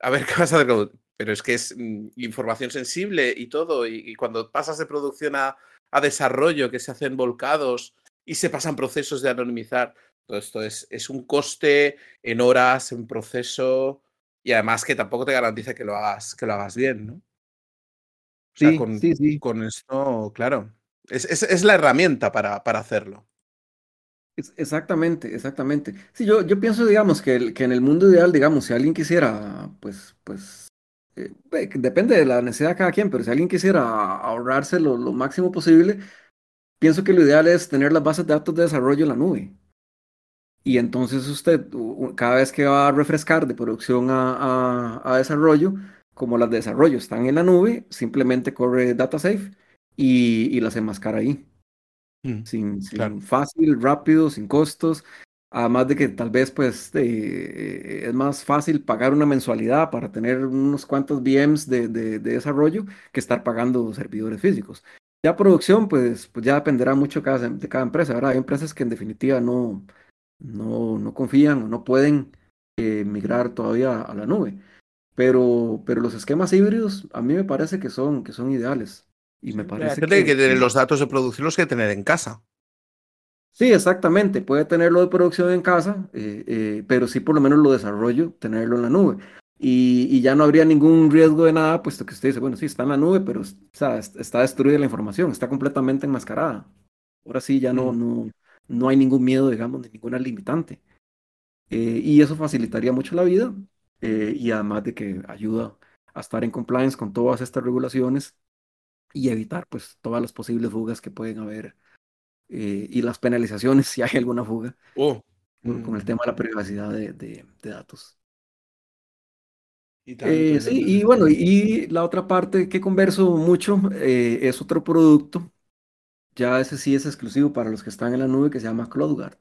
a ver qué vas a hacer con un- Pero es que es mm, información sensible y todo, y, y cuando pasas de producción a, a desarrollo, que se hacen volcados y se pasan procesos de anonimizar, todo esto es, es un coste en horas, en proceso, y además que tampoco te garantiza que lo hagas, que lo hagas bien, ¿no? O sea, Sí, con, sí, sí. con esto, claro. Es, es- es la herramienta para, para hacerlo. Exactamente, exactamente. Sí, yo, yo pienso, digamos, que, el- que en el mundo ideal, digamos, si alguien quisiera, pues, pues, eh, eh, depende de la necesidad de cada quien, pero si alguien quisiera ahorrarse lo, máximo posible, pienso que lo ideal es tener las bases de datos de desarrollo en la nube. Y entonces usted, cada vez que va a refrescar de producción a, a- a desarrollo, como las de desarrollo están en la nube, simplemente corre DataSafe y, y las enmascara ahí Mm, sin, Claro. sin fácil, rápido, sin costos. Además de que tal vez pues eh, es más fácil pagar una mensualidad para tener unos cuantos VMs de, de- de desarrollo que estar pagando servidores físicos. Ya producción pues, pues ya dependerá mucho cada, de cada empresa, ¿verdad? Hay empresas que en definitiva no, no, no confían o no pueden eh, migrar todavía a la nube. Pero, pero los esquemas híbridos a mí me parece que son, que son ideales. Y me parece que que, los datos de producción los que tener en casa. Sí, exactamente. Puede tenerlo de producción en casa, eh, eh, pero sí por lo menos lo desarrollo, tenerlo en la nube. Y, y ya no habría ningún riesgo de nada, puesto que usted dice, bueno, sí, está en la nube, pero o sea, est- está destruida la información, está completamente enmascarada. Ahora sí, ya no, Mm. no, no hay ningún miedo, digamos, de ninguna limitante. Eh, y eso facilitaría mucho la vida y además de que ayuda a estar en compliance con todas estas regulaciones y evitar pues todas las posibles fugas que pueden haber eh, y las penalizaciones si hay alguna fuga Oh, con, con el mm, tema de la privacidad de, de- de datos. y Eh, sí, y bueno, y la otra parte que converso mucho eh, es otro producto, ya ese sí es exclusivo para los que están en la nube, que se llama CloudGuard,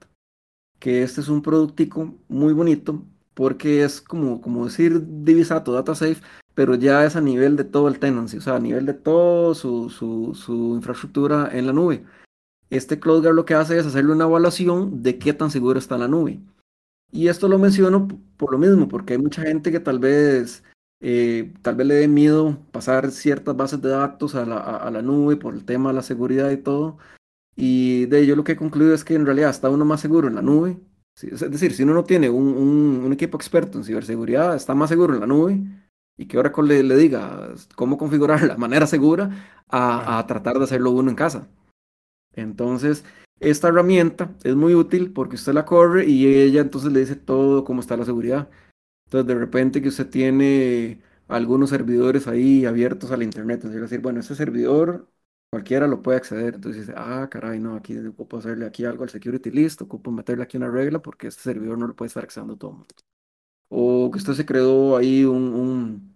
que este es un productico muy bonito porque es como, como decir Divisato Data Safe, pero ya es a nivel de todo el tenancy, o sea, a nivel de todo su, su, infraestructura en la nube. Este CloudGuard lo que hace es hacerle una evaluación de qué tan seguro está la nube. Y esto lo menciono por lo mismo, porque hay mucha gente que tal vez, eh, tal vez le dé miedo pasar ciertas bases de datos a la, a- la nube por el tema de la seguridad y todo. Y de ello lo que he concluido es que en realidad está uno más seguro en la nube. Es decir, si uno no tiene un, un- un equipo experto en ciberseguridad, está más seguro en la nube y que Oracle le, le diga cómo configurar la manera segura a, tratar de hacerlo uno en casa. Entonces, esta herramienta es muy útil porque usted la corre y ella entonces le dice todo cómo está la seguridad. Entonces, de repente que usted tiene algunos servidores ahí abiertos a la internet, entonces decir, bueno, este servidor cualquiera lo puede acceder. Entonces dice, ah, caray, no, aquí ocupo hacerle aquí algo al security list, ocupo meterle aquí una regla porque este servidor no lo puede estar accediendo todo el mundo. O que usted se creó ahí un, un-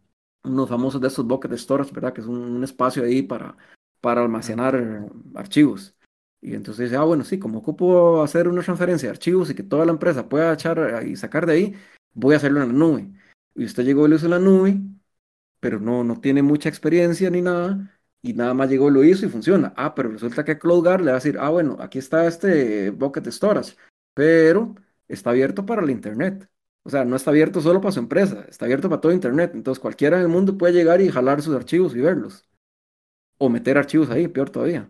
unos famosos de estos bucket storage, ¿verdad? Que es un, un espacio ahí para, para almacenar eh, archivos. Y entonces dice, ah, bueno, sí, como ocupo hacer una transferencia de archivos y que toda la empresa pueda echar eh, y sacar de ahí, voy a hacerlo en la nube. Y usted llegó y lo hizo en la nube, pero no, no tiene mucha experiencia ni nada, y nada más llegó y lo hizo y funciona. Ah, pero resulta que CloudGuard le va a decir, ah, bueno, aquí está este bucket storage, pero está abierto para la internet. O sea, no está abierto solo para su empresa, está abierto para todo internet. Entonces cualquiera en el mundo puede llegar y jalar sus archivos y verlos. O meter archivos ahí, peor todavía.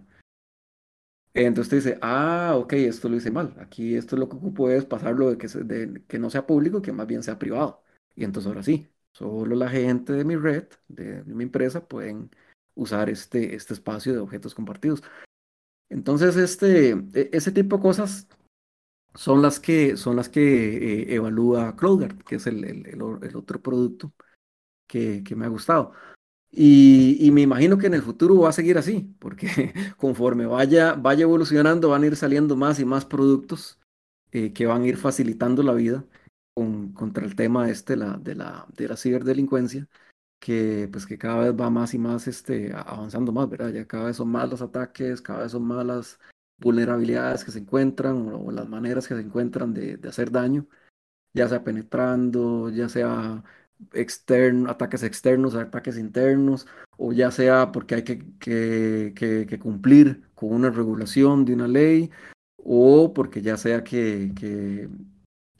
Entonces usted dice, ah, ok, esto lo hice mal. Aquí esto lo que ocupo es pasarlo de que, de no sea público, que más bien sea privado. Y entonces ahora sí, solo la gente de mi red, de, mi empresa, pueden usar este, este espacio de objetos compartidos. Entonces, este, e, ese tipo de cosas son las que, son las que eh, evalúa CloudGuard, que es el, el, otro producto que, que, me ha gustado. Y, y, me imagino que en el futuro va a seguir así, porque conforme vaya, vaya evolucionando van a ir saliendo más y más productos eh, que van a ir facilitando la vida con, contra el tema este la, de, la, de la ciberdelincuencia que pues que cada vez va más y más este, avanzando más, ¿verdad? Ya cada vez son más los ataques, cada vez son más las vulnerabilidades que se encuentran o, las maneras que se encuentran de, de, hacer daño, ya sea penetrando, ya sea externo, ataques externos, ataques internos, o ya sea porque hay que, que, que, cumplir con una regulación de una ley, o porque ya sea que, que,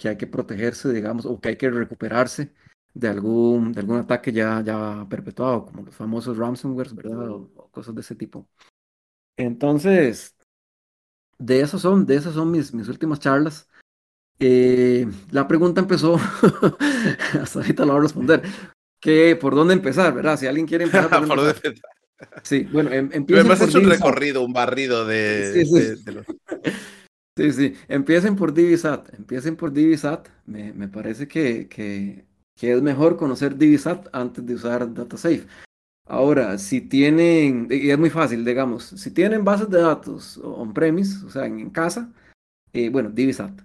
hay que protegerse, digamos, o que hay que recuperarse de algún, de algún ataque ya, ya perpetuado, como los famosos ransomware, ¿verdad? O, cosas de ese tipo. Entonces, de esas son, de esas son mis, mis últimas charlas. Eh, la pregunta empezó, hasta ahorita la voy a responder, que por dónde empezar, ¿verdad? Si alguien quiere empezar. ¿Por, dónde empezar? Sí, bueno, em, empiecen Hemos hecho un recorrido, un barrido de, sí, sí. los... Sí, sí, empiecen por Divisat, empiecen por Divisat, me, me parece que, que que es mejor conocer Divisat antes de usar DataSafe. Ahora, si tienen, y es muy fácil, digamos, si tienen bases de datos on-premise, o sea, en, casa, eh, bueno, Divisat.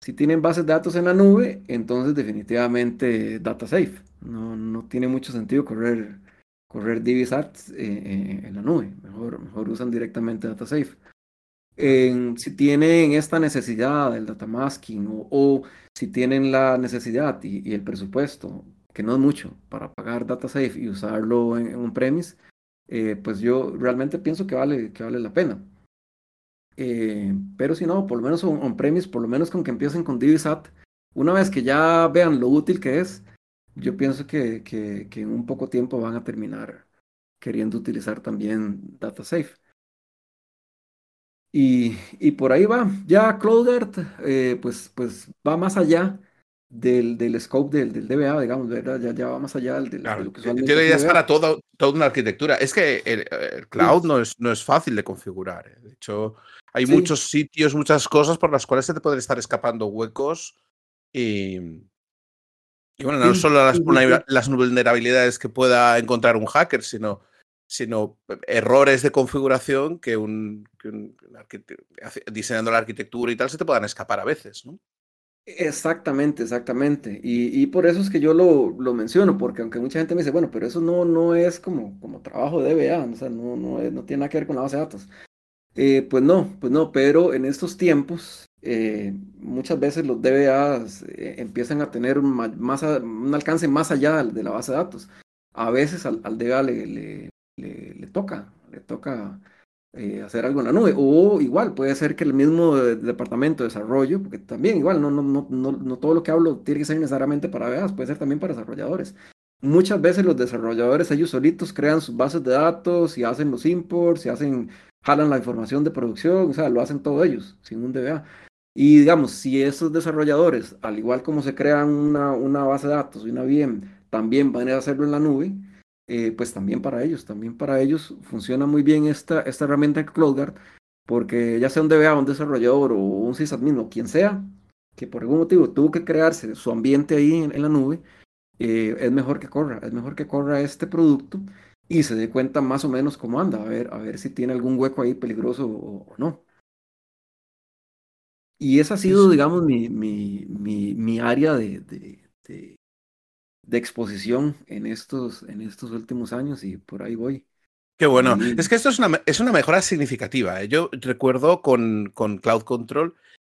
Si tienen bases de datos en la nube, entonces definitivamente DataSafe. No, no tiene mucho sentido correr, correr Divisat eh, eh, en la nube. Mejor, mejor usan directamente DataSafe si tienen esta necesidad del data masking o, si tienen la necesidad y, el presupuesto, que no es mucho, para pagar DataSafe y usarlo en, un premise, eh, pues yo realmente pienso que vale, que vale la pena. Eh, pero si no, por lo menos on, premise, por lo menos con que empiecen con Divisat, una vez que ya vean lo útil que es, yo pienso que, que, que en un poco tiempo van a terminar queriendo utilizar también DataSafe. Y, y por ahí va. Ya CloudGuard, eh, pues, pues va más allá del, del scope del, del DBA, digamos, ¿verdad? Ya, ya va más allá del, de lo que Tiene ideas para toda, toda una arquitectura. Es que el, cloud no, es, no es fácil de configurar. ¿eh? De hecho, hay muchos sitios, muchas cosas por las cuales se te pueden estar escapando huecos y, y bueno, no solo las, las vulnerabilidades que pueda encontrar un hacker, sino sino errores de configuración que un, diseñando la arquitectura y tal se te puedan escapar a veces, ¿no? Exactamente, exactamente. Y, por eso es que yo lo, lo, menciono, porque aunque mucha gente me dice, bueno, pero eso no, no es como, como trabajo de DBA, o sea, no, no, no tiene nada que ver con la base de datos. Eh, pues no, pues no, pero en estos tiempos eh, muchas veces los DBAs eh, empiezan a tener un, más, un alcance más allá de la base de datos. A veces al, al DBA le, le, toca, le toca eh, hacer algo en la nube. O igual, puede ser que el mismo departamento de desarrollo, porque también igual, no, no, no, no, todo lo que hablo tiene que ser necesariamente para veas, puede ser también para desarrolladores. Muchas veces los desarrolladores ellos solitos crean sus bases de datos y hacen los imports y hacen, jalan la información de producción, o sea, lo hacen todos ellos, sin un DBA. Y digamos, si esos desarrolladores, al igual como se crean una, una base de datos y una VM, también van a hacerlo en la nube, eh, pues también para ellos, también para ellos funciona muy bien esta, esta herramienta CloudGuard, porque ya sea un DBA, un desarrollador o un sysadmin o quien sea, que por algún motivo tuvo que crearse su ambiente ahí en, la nube, eh, es mejor que corra, es mejor que corra este producto y se dé cuenta más o menos cómo anda, a ver, a ver si tiene algún hueco ahí peligroso o, no. Y esa ha sido, digamos, mi, mi, mi, mi área de, de, de exposición en estos, en estos últimos años y por ahí voy. Qué bueno. Es que esto es una, es una mejora significativa. ¿eh? Yo recuerdo con, con Cloud Control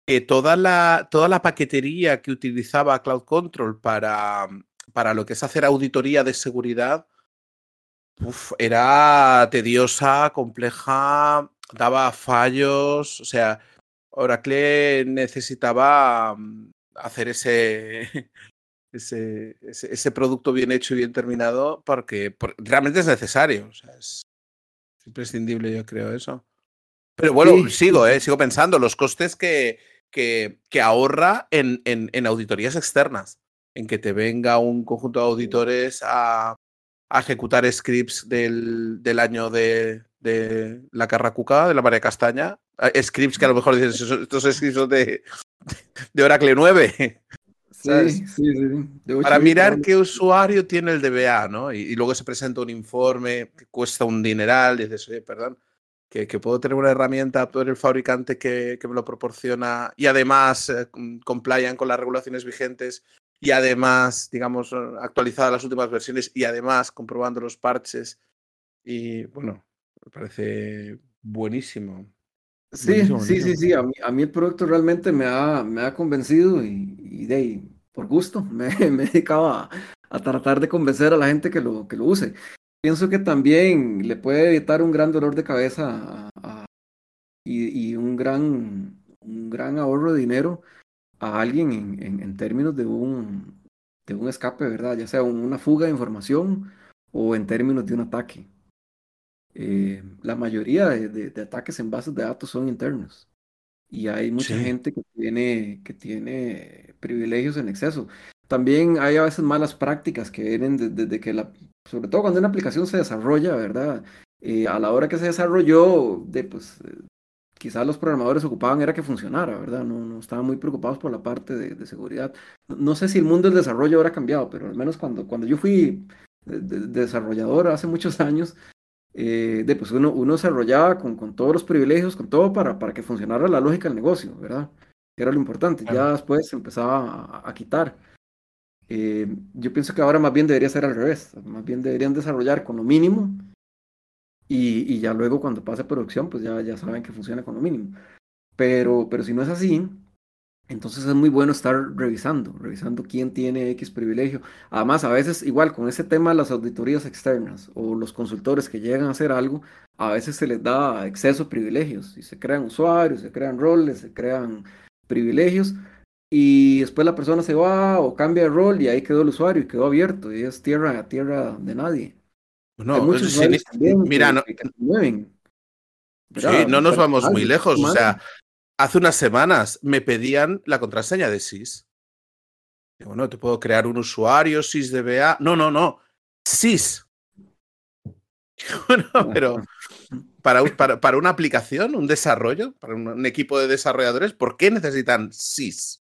que toda la, toda la paquetería que utilizaba Cloud Control para, para lo que es hacer auditoría de seguridad era tediosa, compleja, daba fallos. O sea, Oracle necesitaba mm, hacer ese, ese, ese, producto bien hecho y bien terminado porque, realmente es necesario. O sea, es, imprescindible, yo creo, eso. Pero bueno, sigo, eh, sigo pensando los costes que, que, que ahorra en, en, en, auditorías externas, en que te venga un conjunto de auditores a, a ejecutar scripts del, del año de, de, la Carracuca, de la María Castaña. Scripts que a lo mejor dices, estos scripts son de, de Oracle 9. Sí, sí, sí. Para mirar qué usuario tiene el DBA, ¿no? Y, y, luego se presenta un informe que cuesta un dineral, y dices, oye, perdón, que, que, puedo tener una herramienta, por el fabricante que, que, me lo proporciona y además eh, complian con las regulaciones vigentes y además, digamos, actualizadas las últimas versiones y además comprobando los parches. Y bueno, me parece buenísimo. Sí, buenísimo, sí, buenísimo. sí, sí. A mí, a mí, el producto realmente me ha, me ha convencido y, y de ahí, por gusto, me, me he dedicado a, a, tratar de convencer a la gente que lo, que lo use. Pienso que también le puede evitar un gran dolor de cabeza a, a, y, y, un, gran, un gran ahorro de dinero a alguien en, en, en, términos de un, de un escape, ¿verdad? Ya sea una fuga de información o en términos de un ataque. Eh, la mayoría de, de, de, ataques en bases de datos son internos y hay mucha sí. gente que tiene, que tiene privilegios en exceso. También hay a veces malas prácticas que vienen desde de, que la, sobre todo cuando una aplicación se desarrolla, ¿verdad? Eh, a la hora que se desarrolló, de, pues, quizás los programadores ocupaban era que funcionara, ¿verdad? No, no estaban muy preocupados por la parte de, seguridad. No sé si el mundo del desarrollo habrá cambiado, pero al menos cuando, cuando yo fui de, desarrollador hace muchos años, eh, de, pues uno, uno desarrollaba con, con, todos los privilegios, con todo para, para que funcionara la lógica del negocio, ¿verdad? Que era lo importante. Claro. Ya después empezaba a, a quitar. Eh, yo pienso que ahora más bien debería ser al revés. Más bien deberían desarrollar con lo mínimo y, y, ya luego cuando pase producción, pues ya, ya saben que funciona con lo mínimo. Pero, pero si no es así, entonces es muy bueno estar revisando, revisando quién tiene X privilegio. Además, a veces igual con ese tema de las auditorías externas o los consultores que llegan a hacer algo, a veces se les da exceso de privilegios y se crean usuarios, se crean roles, se crean privilegios y después la persona se va o cambia de rol y ahí quedó el usuario y quedó abierto y es tierra a tierra de nadie. No, Hay muchos sí, mira, no, que, sí, no nos vamos muy lejos. O sea, hace unas semanas me pedían la contraseña de SIS. Digo, no, te puedo crear un usuario SysDBA. No, no, no. SIS. Bueno, pero para, para, para, una aplicación, un desarrollo, para un, un, equipo de desarrolladores, ¿por qué necesitan SIS?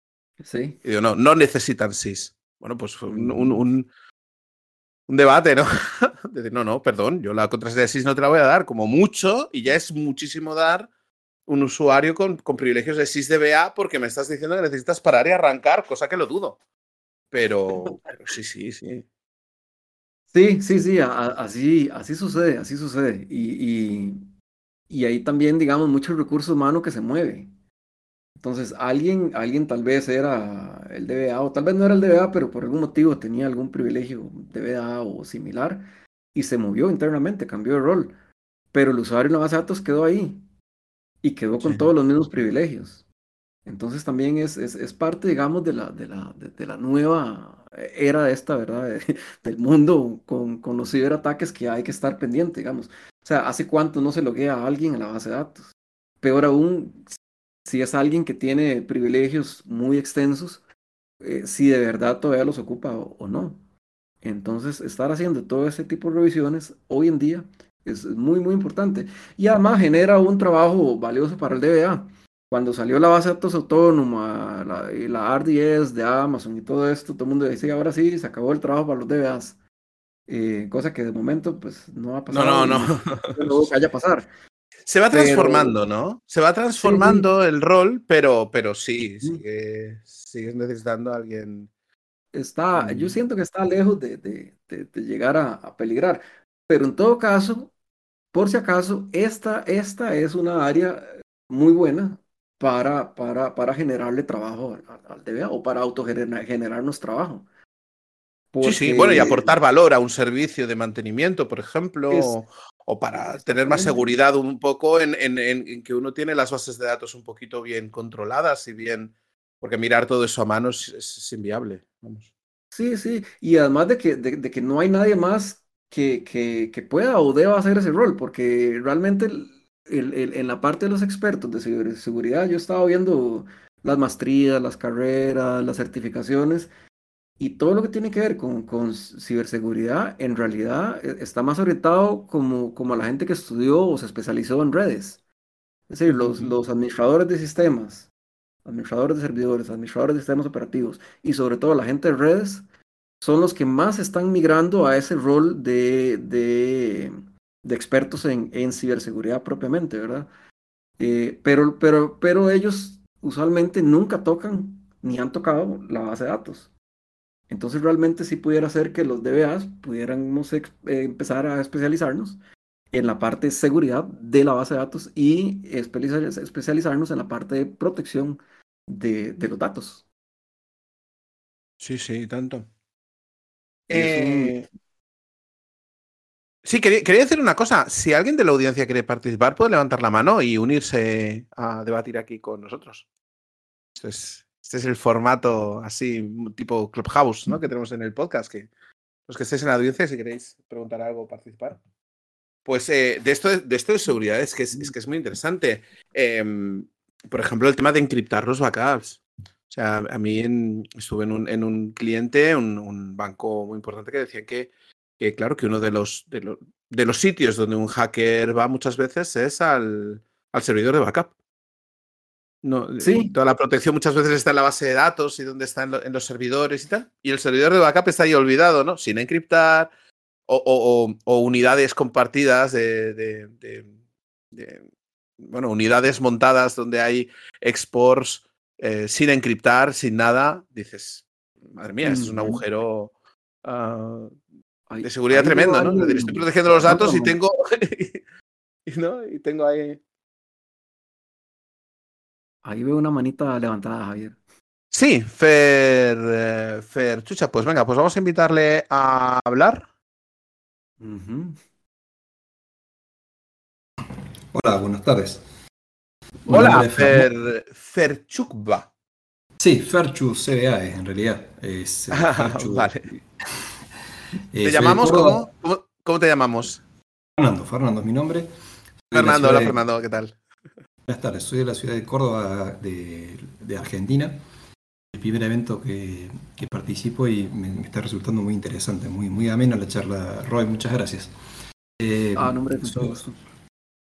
Sí. Y digo, no, no necesitan SIS. Bueno, pues un, un, un, debate, ¿no? no, no, perdón, yo la contraseña de SIS no te la voy a dar, como mucho, y ya es muchísimo dar un usuario con, con privilegios de SysDBA porque me estás diciendo que necesitas parar y arrancar, cosa que lo dudo. Pero, pero sí, sí, sí. Sí, sí, sí, a, así, así sucede, así sucede. Y, y, y, ahí también, digamos, mucho recurso humano que se mueve. Entonces, alguien, alguien tal vez era el DBA, o tal vez no era el DBA, pero por algún motivo tenía algún privilegio DBA o similar, y se movió internamente, cambió de rol. Pero el usuario en la base de datos quedó ahí y quedó con sí. todos los mismos privilegios. Entonces también es, es, es parte, digamos, de la, de, la, de, de, la nueva era de esta, ¿verdad? del mundo con, con los ciberataques que hay que estar pendiente, digamos. O sea, ¿hace cuánto no se loguea a alguien en la base de datos? Peor aún, si es alguien que tiene privilegios muy extensos, eh, si de verdad todavía los ocupa o, o no. Entonces, estar haciendo todo ese tipo de revisiones hoy en día es muy, muy importante. Y además genera un trabajo valioso para el DBA. Cuando salió la base de datos autónoma, la, la RDS de Amazon y todo esto, todo el mundo dice, ahora sí, se acabó el trabajo para los DBAs. Eh, cosa que de momento pues no ha pasado. No, no, no. Luego que haya pasar. Se va transformando, pero... ¿no? Se va transformando sí, sí. el rol, pero, pero sí, sigue, sigues necesitando a alguien. Está, yo siento que está lejos de, de, de, de llegar a, a, peligrar. Pero en todo caso, por si acaso, esta, esta es una área muy buena para, para, para generarle trabajo al, al DBA o para autogenerarnos trabajo. Porque... Sí, sí, bueno, y aportar valor a un servicio de mantenimiento, por ejemplo, es... o, o, para tener más seguridad un poco en, en, en, que uno tiene las bases de datos un poquito bien controladas y bien, porque mirar todo eso a mano es, es inviable. Vamos. Sí, sí, y además de que, de, de que no hay nadie más que, que, que, pueda o deba hacer ese rol, porque realmente el, el, el, en la parte de los expertos de seguridad yo estaba viendo las maestrías, las carreras, las certificaciones, Y todo lo que tiene que ver con, con ciberseguridad, en realidad e, está más orientado como, como a la gente que estudió o se especializó en redes. Es decir, los, los administradores de sistemas, administradores de servidores, administradores de sistemas operativos y sobre todo la gente de redes son los que más están migrando a ese rol de, de, de expertos en, en, ciberseguridad propiamente, ¿verdad? Eh, pero, pero, pero ellos usualmente nunca tocan ni han tocado la base de datos. Entonces realmente sí pudiera ser que los DBAs pudiéramos eh, empezar a especializarnos en la parte de seguridad de la base de datos y especializarnos en la parte de protección de, de los datos. Sí, sí, tanto. Eh... Sí, quería, decir una cosa. Si alguien de la audiencia quiere participar, puede levantar la mano y unirse a debatir aquí con nosotros. Este es el formato así, tipo Clubhouse, ¿no? Que tenemos en el podcast. Que los que estéis en la audiencia, si queréis preguntar algo o participar. Pues eh, de, esto, de esto de seguridad es que es, que es muy interesante. Eh, por ejemplo, el tema de encriptar los backups. O sea, a mí estuve en un, en un cliente, un, banco muy importante, que decía que, que claro, que uno de los, de, lo, de, los sitios donde un hacker va muchas veces es al, al servidor de backup. No, sí. Toda la protección muchas veces está en la base de datos y donde está en, lo, en, los servidores y tal. Y el servidor de backup está ahí olvidado, ¿no? Sin encriptar o, o, o unidades compartidas de, de, de, bueno, unidades montadas donde hay exports eh, sin encriptar, sin nada. Dices, madre mía, esto es un agujero uh, de seguridad tremendo, ¿no? Es decir, estoy protegiendo los datos y tengo, ¿no? y tengo ahí Ahí veo una manita levantada, Javier. Sí, Fer, eh, Fer Chucha, pues venga, pues vamos a invitarle a hablar. Uh -huh. Hola, buenas tardes. Hola, Fer, Ferchukba. Sí, Ferchu CBA en realidad. Es, Ferchu. vale. ¿Te llamamos? ¿Cómo, ¿Cómo, ¿Cómo, te llamamos? Fernando, Fernando es mi nombre. Fernando, hola de... Fernando, ¿qué tal? Buenas tardes, soy de la ciudad de Córdoba, de, de Argentina. El primer evento que, que participo y me, me, está resultando muy interesante, muy, muy amena la charla. Roy, muchas gracias. Eh, ah, nombre de so,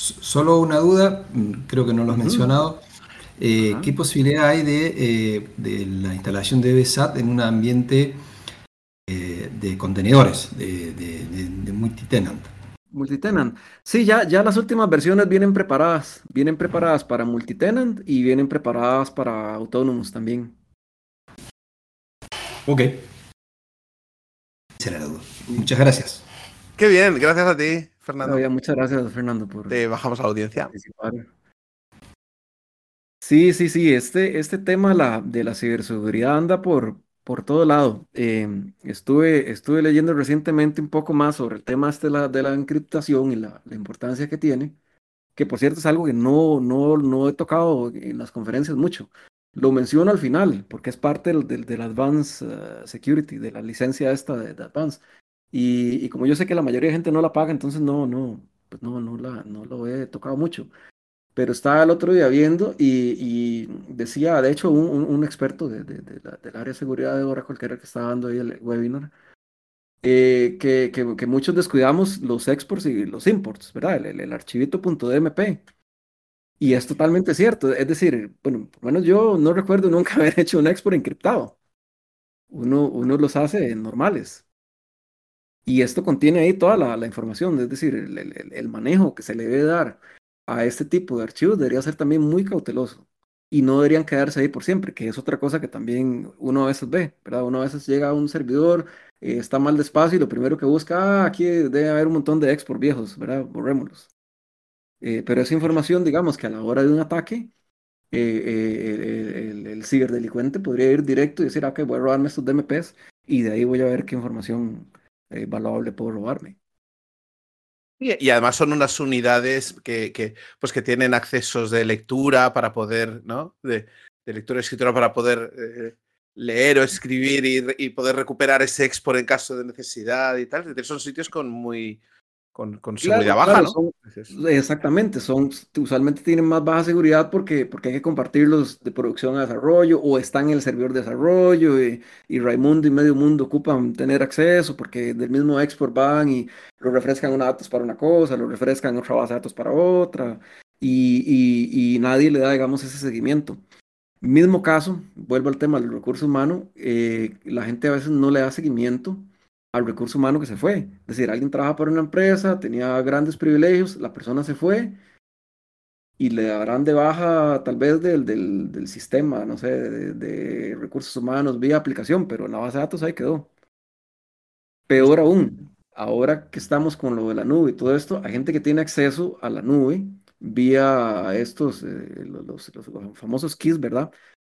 Solo una duda, creo que no lo has uh -huh. mencionado. Eh, uh -huh. ¿Qué posibilidad hay de, eh, de, la instalación de BSAT en un ambiente de contenedores, de, de, de multitenant? Multitenant. Sí, ya, ya las últimas versiones vienen preparadas. Vienen preparadas para multitenant y vienen preparadas para autónomos también. Ok. Será. Muchas gracias. Qué bien, gracias a ti, Fernando. Oye, muchas gracias, Fernando, por. Te bajamos a la audiencia. Participar. Sí, sí, sí. Este, este tema la, de la ciberseguridad anda por, por todo lado. Eh, estuve, estuve leyendo recientemente un poco más sobre el tema este de la, de la encriptación y la, la, importancia que tiene, que por cierto es algo que no, no, no he tocado en las conferencias mucho. Lo menciono al final, porque es parte del, del, del Advanced uh, Security, de la licencia esta de, de Advanced. Y, y, como yo sé que la mayoría de gente no la paga, entonces no, no, pues no, no, la, no lo he tocado mucho pero estaba el otro día viendo y, y decía, de hecho, un, un experto de, de, de la, del área de seguridad de Oracle, que era el que estaba dando ahí el webinar, eh, que, que, que, muchos descuidamos los exports y los imports, ¿verdad? El, el, el archivito.dmp. Y es totalmente cierto. Es decir, bueno, por lo menos yo no recuerdo nunca haber hecho un export encriptado. Uno, uno los hace normales. Y esto contiene ahí toda la, la información, es decir, el, el, el manejo que se le debe dar a este tipo de archivos debería ser también muy cauteloso y no deberían quedarse ahí por siempre, que es otra cosa que también uno a veces ve, ¿verdad? Uno a veces llega a un servidor, eh, está mal despacio y lo primero que busca, ah, aquí debe haber un montón de export viejos, ¿verdad? Borrémoslos. Eh, pero esa información, digamos que a la hora de un ataque, eh, el, el, el, ciberdelincuente podría ir directo y decir, ah, ok, voy a robarme estos DMPs y de ahí voy a ver qué información valuable puedo robarme. Y, además son unas unidades que, que, pues que tienen accesos de lectura para poder, ¿no? De, de lectura y escritura para poder eh, leer o escribir y, y, poder recuperar ese export en caso de necesidad y tal. Son sitios con muy, con, seguridad baja, ¿no? exactamente, son, usualmente tienen más baja seguridad porque, porque hay que compartirlos de producción a desarrollo o están en el servidor de desarrollo y, y Raimundo y medio mundo ocupan tener acceso porque del mismo export van y lo refrescan una datos para una cosa, lo refrescan otra base de datos para otra y, y, nadie le da, digamos, ese seguimiento. Mismo caso, vuelvo al tema del recurso humano, eh, la gente a veces no le da seguimiento al recurso humano que se fue. Es decir, alguien trabaja para una empresa, tenía grandes privilegios, la persona se fue y le darán de baja tal vez del, del, sistema, no sé, de, recursos humanos vía aplicación, pero en la base de datos ahí quedó. Peor aún, ahora que estamos con lo de la nube y todo esto, hay gente que tiene acceso a la nube vía estos, eh, los, los, famosos keys, ¿verdad?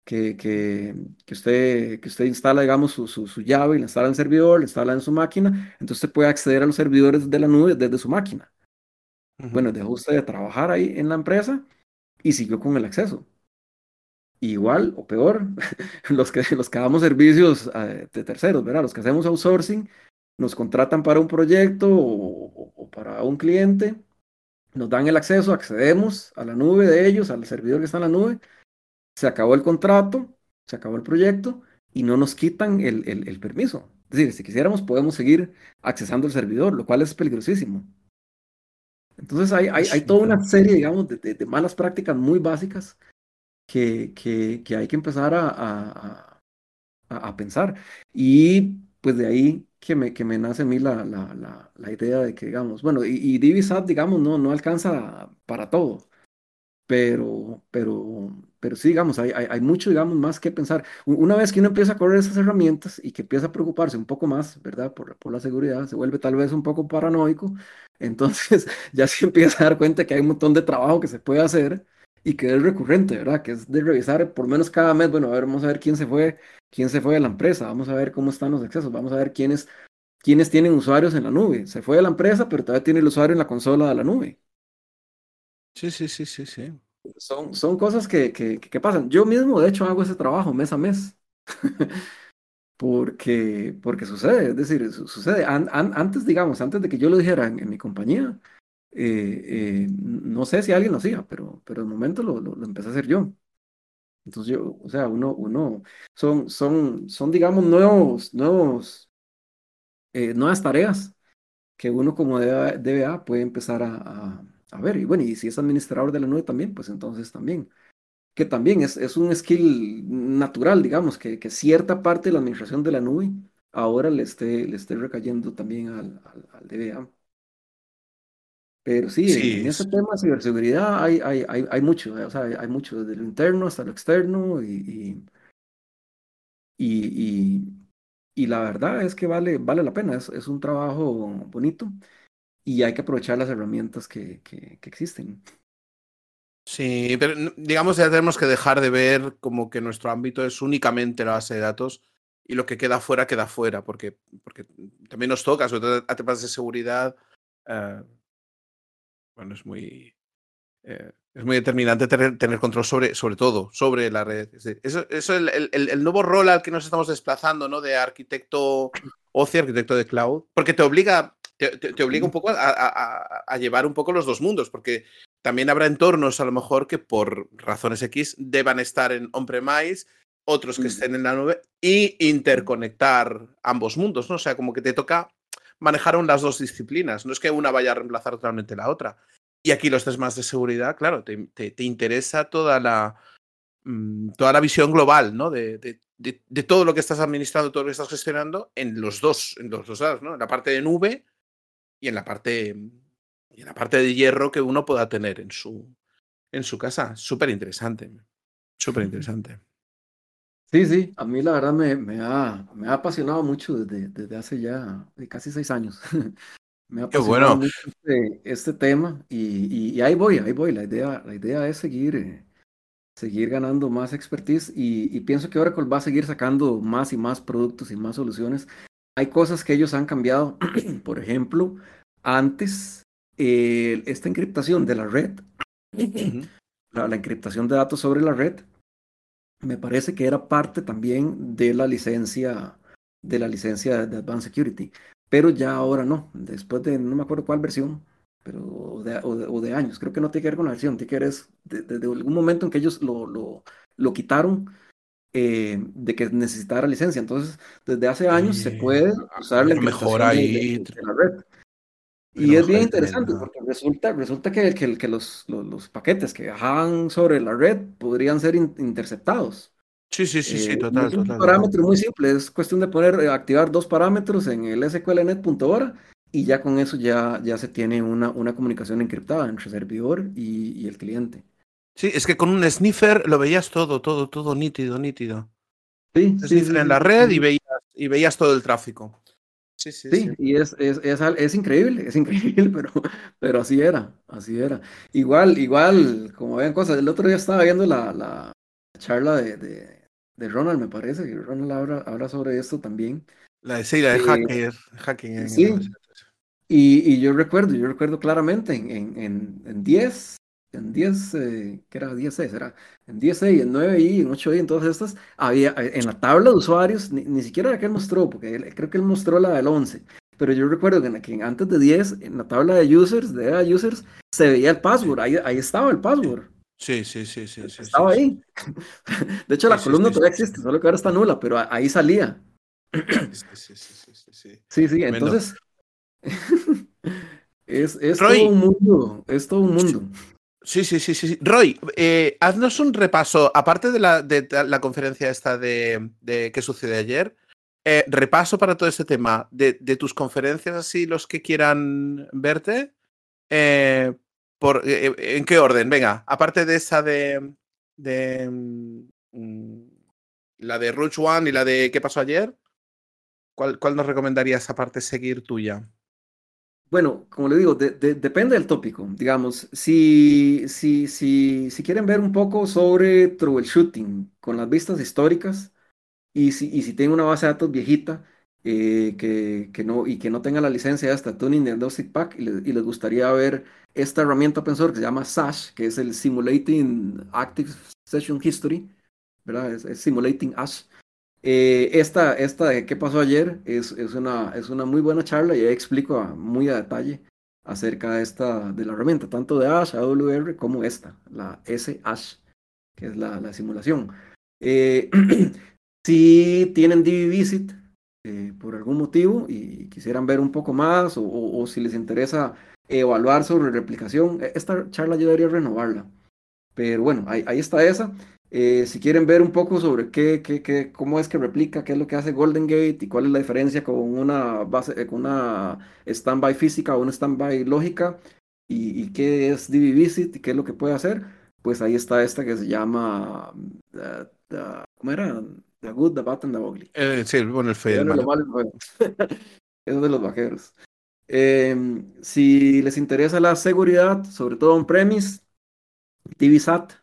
Que, que, que, usted, que usted instala, digamos, su, su, su, llave y la instala en el servidor, la instala en su máquina, entonces puede acceder a los servidores de la nube desde su máquina. Bueno, dejó usted de trabajar ahí en la empresa y siguió con el acceso. Igual o peor, los que, los que damos servicios eh, de terceros, ¿verdad? Los que hacemos outsourcing, nos contratan para un proyecto o, o para un cliente, nos dan el acceso, accedemos a la nube de ellos, al servidor que está en la nube, se acabó el contrato, se acabó el proyecto y no nos quitan el, el, permiso. Es decir, si quisiéramos podemos seguir accesando el servidor, lo cual es peligrosísimo. Entonces hay, hay, hay toda una serie, digamos, de, de, malas prácticas muy básicas que, que, que hay que empezar a, a, a, pensar. Y pues de ahí que me, que me nace a mí la, la, la, la idea de que, digamos, bueno, y, y Divisat, digamos, no, no alcanza para todo, pero, pero pero sí, digamos, hay, hay, mucho, digamos, más que pensar. Una vez que uno empieza a correr esas herramientas y que empieza a preocuparse un poco más, ¿verdad? Por, por la seguridad, se vuelve tal vez un poco paranoico, entonces ya se empieza a dar cuenta que hay un montón de trabajo que se puede hacer y que es recurrente, ¿verdad? Que es de revisar por menos cada mes, bueno, a ver, vamos a ver quién se fue, quién se fue de la empresa, vamos a ver cómo están los accesos, vamos a ver quiénes, quiénes tienen usuarios en la nube. Se fue de la empresa, pero todavía tiene el usuario en la consola de la nube. Sí, sí, sí, sí, sí. Son, son cosas que, que, que pasan. Yo mismo, de hecho, hago ese trabajo mes a mes. porque, porque sucede, es decir, sucede. antes, digamos, antes de que yo lo dijera en, mi compañía, eh, eh, no sé si alguien lo hacía, pero, pero de momento lo, lo, empecé a hacer yo. Entonces yo, o sea, uno, uno, son, son, son, digamos, nuevos, nuevos, eh, nuevas tareas que uno como DBA, puede empezar a a ver, y bueno, y si es administrador de la nube también, pues entonces también. Que también es, es un skill natural, digamos, que, que, cierta parte de la administración de la nube ahora le esté, le esté recayendo también al, al, DBA. Pero sí, en, ese tema de ciberseguridad hay, hay, hay, hay mucho, o sea, hay, mucho, desde lo interno hasta lo externo y, y, y, la verdad es que vale, vale la pena, es, es un trabajo bonito y hay que aprovechar las herramientas que, que, existen. Sí, pero digamos ya tenemos que dejar de ver como que nuestro ámbito es únicamente la base de datos y lo que queda fuera queda fuera, porque, porque también nos toca, sobre todo a temas de seguridad. Eh, bueno, es muy, eh, es muy determinante tener, tener, control sobre, sobre todo, sobre la red. Eso, es el, el, el, nuevo rol al que nos estamos desplazando, ¿no? De arquitecto OCI, arquitecto de cloud, porque te obliga te, obliga un poco a, llevar un poco los dos mundos, porque también habrá entornos a lo mejor que por razones X deban estar en on-premise, otros que estén en la nube, y interconectar ambos mundos, ¿no? O sea, como que te toca manejar las dos disciplinas, no es que una vaya a reemplazar totalmente la otra. Y aquí los temas de seguridad, claro, te, te, interesa toda la, mm, toda la visión global, ¿no? De, de, de, todo lo que estás administrando, todo lo que estás gestionando en los dos, en los dos lados, ¿no? En la parte de nube y en la parte, y en la parte de hierro que uno pueda tener en su, en su casa. Súper interesante. Súper interesante. Sí, sí, a mí la verdad me, me, ha, me ha apasionado mucho desde, desde hace ya casi seis años. me ha apasionado mucho este, este tema y, y, ahí voy, ahí voy. La idea, la idea es seguir, eh, seguir ganando más expertise y, y, pienso que Oracle va a seguir sacando más y más productos y más soluciones hay cosas que ellos han cambiado. Por ejemplo, antes eh, esta encriptación de la red, la, encriptación de datos sobre la red, me parece que era parte también de la licencia de la licencia de Advanced Security. pero ya ahora no, después de no me acuerdo cuál versión, pero o de, años, creo que no tiene que ver con la versión, tiene que ver desde de, algún momento en que ellos lo, lo, lo quitaron eh, de que necesitara licencia. Entonces, desde hace años se puede usar la mejor ahí. De, la red. Y es bien interesante porque resulta, resulta que, que, que los, los, paquetes que bajaban sobre la red podrían ser interceptados. Sí, sí, sí, sí, eh, total. Es un parámetro muy simple, es cuestión de poner, eh, activar dos parámetros en el sqlnet.hora y ya con eso ya, ya se tiene una, una comunicación encriptada entre servidor y, y el cliente. Sí, es que con un sniffer lo veías todo, todo, todo nítido, nítido. Sí, sí, en la red y veías, y veías todo el tráfico. Sí, sí, sí. y es, es, es, es, increíble, es increíble, pero, pero así era, así era. Igual, igual, como ven cosas, el otro día estaba viendo la, la charla de, de, de Ronald, me parece, que Ronald habla, habla sobre esto también. La de, sí, la de eh, hacker, hacking. sí, y, y, yo recuerdo, yo recuerdo claramente en, en, en 10, en 10, eh, que era 10C, era en 10C y en 9i, en 8i, en todas estas, había eh, en la tabla de usuarios, ni, siquiera la que él mostró, porque creo que él mostró la del 11, pero yo recuerdo que, que antes de 10, en la tabla de users, de users, se veía el password, ahí, ahí estaba el password. Sí, sí, sí, sí. sí estaba ahí. De hecho, la columna todavía existe, solo que ahora está nula, pero ahí salía. Sí, sí, sí. Sí, entonces. es, es todo un mundo. Es todo un mundo. Sí, sí, sí, sí. Roy, eh, haznos un repaso, aparte de la, de la conferencia esta de, de qué sucede ayer, eh, repaso para todo este tema de, tus conferencias, así los que quieran verte. Eh, por, ¿En qué orden? Venga, aparte de esa de, mm, la de Rouge One y la de qué pasó ayer, ¿cuál, cuál nos recomendarías aparte seguir tuya? Bueno, como le digo, depende del tópico. Digamos, si, si, si, si quieren ver un poco sobre troubleshooting con las vistas históricas y si, y si tienen una base de datos viejita eh, que, que, no, y que no tenga la licencia de esta Tuning Diagnostic Pack y, y, les gustaría ver esta herramienta open source que se llama SASH, que es el Simulating Active Session History, ¿verdad? Es, Simulating ASH. Eh, esta, esta de qué pasó ayer es, es, una, es una muy buena charla y explico muy a detalle acerca de, esta, de la herramienta, tanto de Ash, AWR, como esta, la SH, que es la, la simulación. Eh, si tienen DB Visit eh, por algún motivo y quisieran ver un poco más o, o, si les interesa evaluar sobre replicación, e, esta charla yo debería renovarla. Pero bueno, ahí está esa. Eh, si quieren ver un poco sobre qué, qué, qué, cómo es que replica, qué es lo que hace Golden Gate y cuál es la diferencia con una base, eh, con una standby física o una standby lógica y, qué es DB Visit y qué es lo que puede hacer, pues ahí está esta que se llama, uh, ¿cómo era? The Good, The Bad and The Ugly. Eh, sí, bueno, el feo. Eso de los vaqueros. Em, si les interesa la seguridad, sobre todo on-premise, DBSAT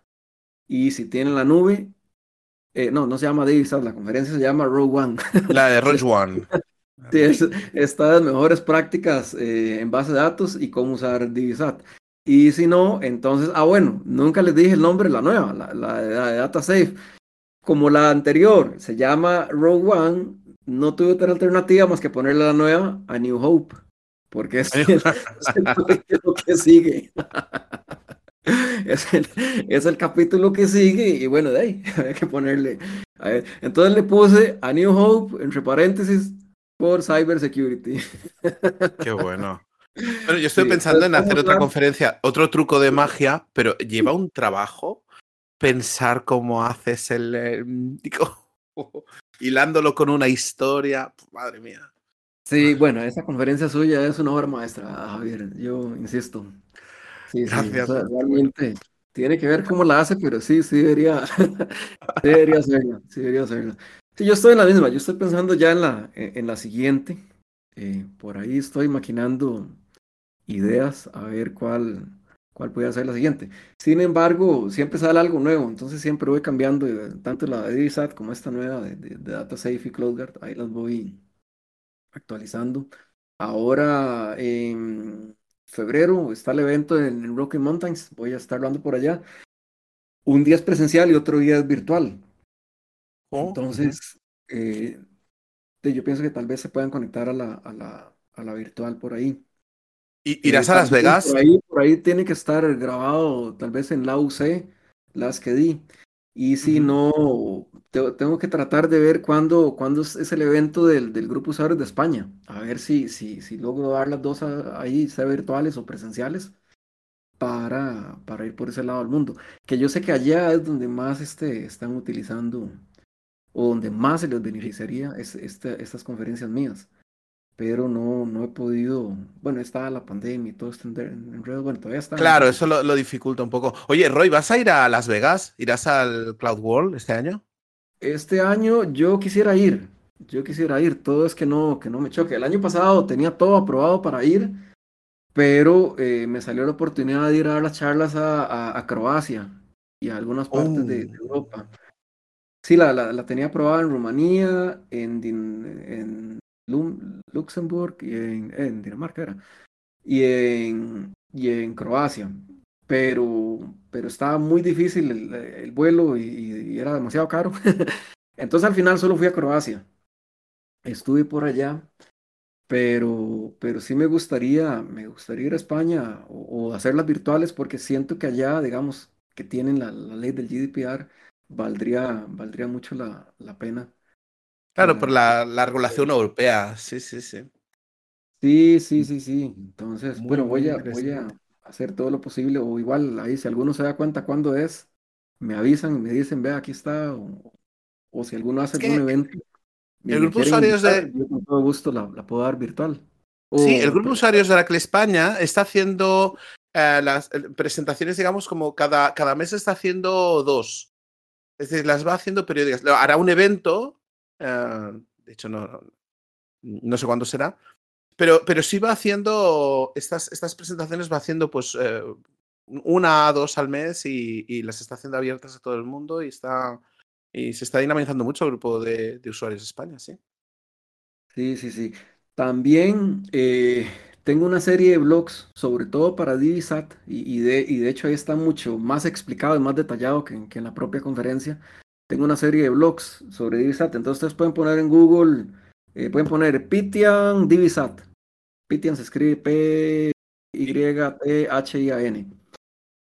y si tienen la nube, eh, no, no se llama Divisat, la conferencia se llama Rogue One. La de Rogue One. sí, es, está las mejores prácticas eh, en base de datos y cómo usar Divisat. Y si no, entonces, ah, bueno, nunca les dije el nombre la nueva, la, la, de DataSafe. Como la anterior se llama Rogue One, no tuve otra alternativa más que ponerle la nueva a New Hope, porque es, es, es lo que sigue. es, el, es el capítulo que sigue y bueno, de ahí hay que ponerle. Entonces le puse a New Hope, entre paréntesis, por Cybersecurity. Qué bueno. Bueno, yo estoy pensando en hacer otra conferencia, otro truco de magia, pero lleva un trabajo pensar cómo haces el, hilándolo con una historia. Madre mía. Sí, bueno, esa conferencia suya es una obra maestra, Javier. Yo insisto, Sí, Gracias. realmente tiene que ver cómo la hace, pero sí, sí debería, debería hacerlo, sí debería hacerlo. Sí, yo estoy en la misma, yo estoy pensando ya en la, en la siguiente. Eh, por ahí estoy maquinando ideas a ver cuál, cuál puede ser la siguiente. Sin embargo, siempre sale algo nuevo, entonces siempre voy cambiando, eh, tanto la de DSAT como esta nueva de, de, de Data Safe y CloudGuard, ahí las voy actualizando. Ahora, en febrero está el evento en, Rocky Mountains, voy a estar hablando por allá. Un día es presencial y otro día es virtual. Oh, Entonces, eh, yo pienso que tal vez se puedan conectar a la, a la, a la virtual por ahí. ¿Y irás a Las Vegas? Por ahí, por ahí tiene que estar grabado, tal vez en la UC, las que di. Y si no, tengo que tratar de ver cuándo, cuándo es el evento del, del grupo usuarios de España. A ver si, si, si logro dar las dos ahí, sea virtuales o presenciales, para, para ir por ese lado del mundo. Que yo sé que allá es donde más este, están utilizando, o donde más se les beneficiaría es, este, estas conferencias mías pero no, no he podido, bueno, está la pandemia y todo esto en, red, bueno, todavía está. Claro, eso lo, lo, dificulta un poco. Oye, Roy, ¿vas a ir a Las Vegas? ¿Irás al Cloud World este año? Este año yo quisiera ir, yo quisiera ir, todo es que no, que no me choque. El año pasado tenía todo aprobado para ir, pero eh, me salió la oportunidad de ir a dar las charlas a, a, Croacia y a algunas partes de, oh. Europa. Sí, la, la, la, tenía aprobada en Rumanía, en, en Luxemburg y en, Dinamarca era, y en, y en Croacia. Pero, pero estaba muy difícil el, vuelo y, era demasiado caro. Entonces al final solo fui a Croacia. Estuve por allá, pero, pero sí me gustaría, me gustaría ir a España o, hacerlas virtuales porque siento que allá, digamos, que tienen la, ley del GDPR, valdría, valdría mucho la, la pena Claro, por la, la, regulación europea, sí, sí, sí. Sí, sí, sí, sí. Entonces, bueno, voy a, voy a hacer todo lo posible, o igual ahí si alguno se da cuenta cuándo es, me avisan y me dicen, ve, aquí está, o, si alguno hace algún evento. El grupo de usuarios de... Yo con todo gusto la, puedo dar virtual. sí, el grupo de usuarios de Oracle España está haciendo eh, las presentaciones, digamos, como cada, cada mes está haciendo dos. Es decir, las va haciendo periódicas. Hará un evento Ah, de hecho, no, no sé cuándo será. Pero, pero sí va haciendo estas, estas presentaciones, va haciendo pues eh, una, dos al mes y, las está haciendo abiertas a todo el mundo y está y se está dinamizando mucho el grupo de, usuarios de España, sí. Sí, sí, sí. También eh, tengo una serie de blogs, sobre todo para Divisat, y, y, de, y de hecho ahí está mucho más explicado y más detallado que, que en la propia conferencia, tengo una serie de blogs sobre Divisat, entonces ustedes pueden poner en Google, eh, pueden poner Pitian Divisat. Pitian se escribe P-Y-T-H-I-A-N.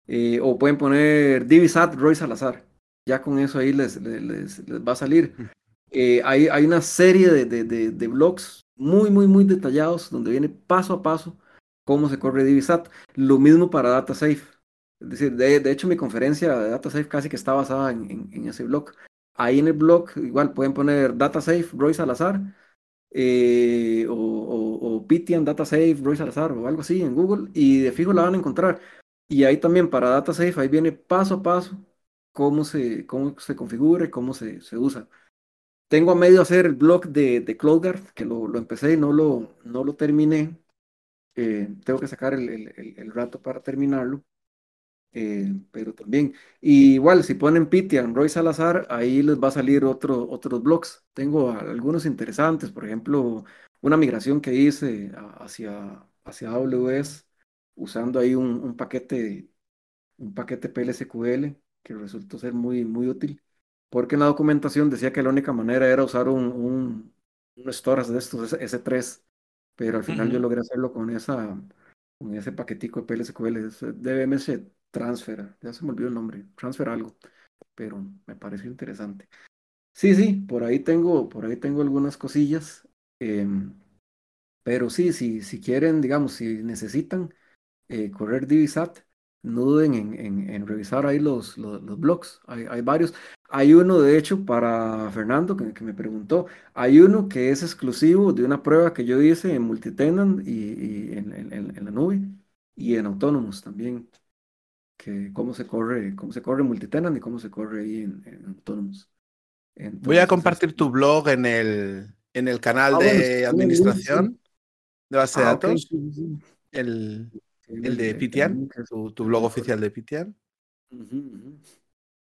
Eh, o pueden poner Divisat Roy Salazar. Ya con eso ahí les, les, va a salir. Eh, hay, hay, una serie de, de, de, blogs muy, muy, muy detallados donde viene paso a paso cómo se corre Divisat. Lo mismo para DataSafe. Decir, de, hecho mi conferencia de DataSafe casi que está basada en, en, ese blog. Ahí en el blog igual pueden poner DataSafe Roy Salazar eh, o, o, o Pitian DataSafe Roy Salazar o algo así en Google y de fijo la van a encontrar. Y ahí también para DataSafe, ahí viene paso a paso cómo se, cómo se configura y cómo se, se usa. Tengo a medio hacer el blog de, de CloudGuard, que lo, lo, empecé y no lo, no lo terminé. Eh, tengo que sacar el, el, el, rato para terminarlo. Eh, pero también, igual, si ponen Pitian, Roy Salazar, ahí les va a salir otro, otros blogs. Tengo algunos interesantes, por ejemplo, una migración que hice hacia, hacia AWS usando ahí un, paquete, un paquete PLSQL que resultó ser muy, muy útil, porque en la documentación decía que la única manera era usar un, un, un storage de estos S3, pero al final yo logré hacerlo con esa con ese paquetico de PLSQL, DBMS Transfer, ya se me olvidó el nombre, Transfer algo, pero me pareció interesante. Sí, sí, por ahí tengo, por ahí tengo algunas cosillas, em, pero sí, sí, si quieren, digamos, si necesitan eh, correr Divisat, no duden en, en, revisar ahí los, los, blogs, hay, hay, varios. Hay uno, de hecho, para Fernando, que, que, me preguntó, hay uno que es exclusivo de una prueba que yo hice en multitenant y, y en, en, la nube y en autónomos también que cómo se corre, cómo se corre multitenant y cómo se corre ahí en, en autónomos. Voy a compartir tu blog en el, en el canal ah, de administración de base de ah, datos. El, el, de Pitian, tu, tu, blog oficial de Pitian.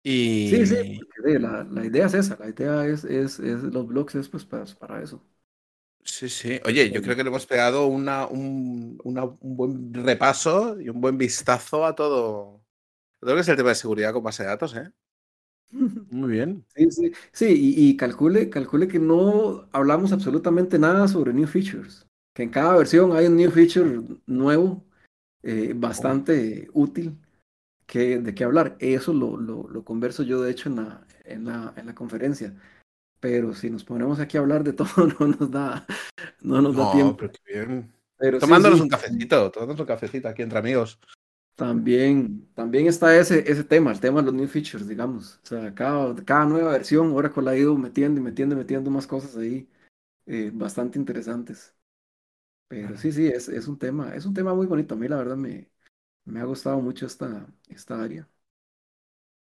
Y... Sí, sí, la, la, idea es esa, la idea es, es, es los blogs es pues para, para eso. Sí, sí. Oye, yo creo que le hemos pegado una, un, una, un, buen repaso y un buen vistazo a todo. Creo que es el tema de seguridad con base de datos, ¿eh? Muy bien. Sí, sí. Sí, y, y, calcule, calcule que no hablamos absolutamente nada sobre new features. que en cada versión hay un new feature nuevo, eh, bastante útil, que, de qué hablar. Eso lo, lo, lo, converso yo, de hecho, en la, en la, en la conferencia. Pero si nos ponemos aquí a hablar de todo, no nos da, no nos da tiempo. Pero qué bien. tomándonos un cafecito, tomándonos un cafecito aquí entre amigos. También, también está ese, ese tema, el tema de los new features, digamos. O sea, cada, cada nueva versión, Oracle ha ido metiendo y metiendo y metiendo más cosas ahí eh, bastante interesantes. Pero sí, sí, es, es, un tema, es un tema muy bonito. A mí la verdad me, me ha gustado mucho esta, esta área.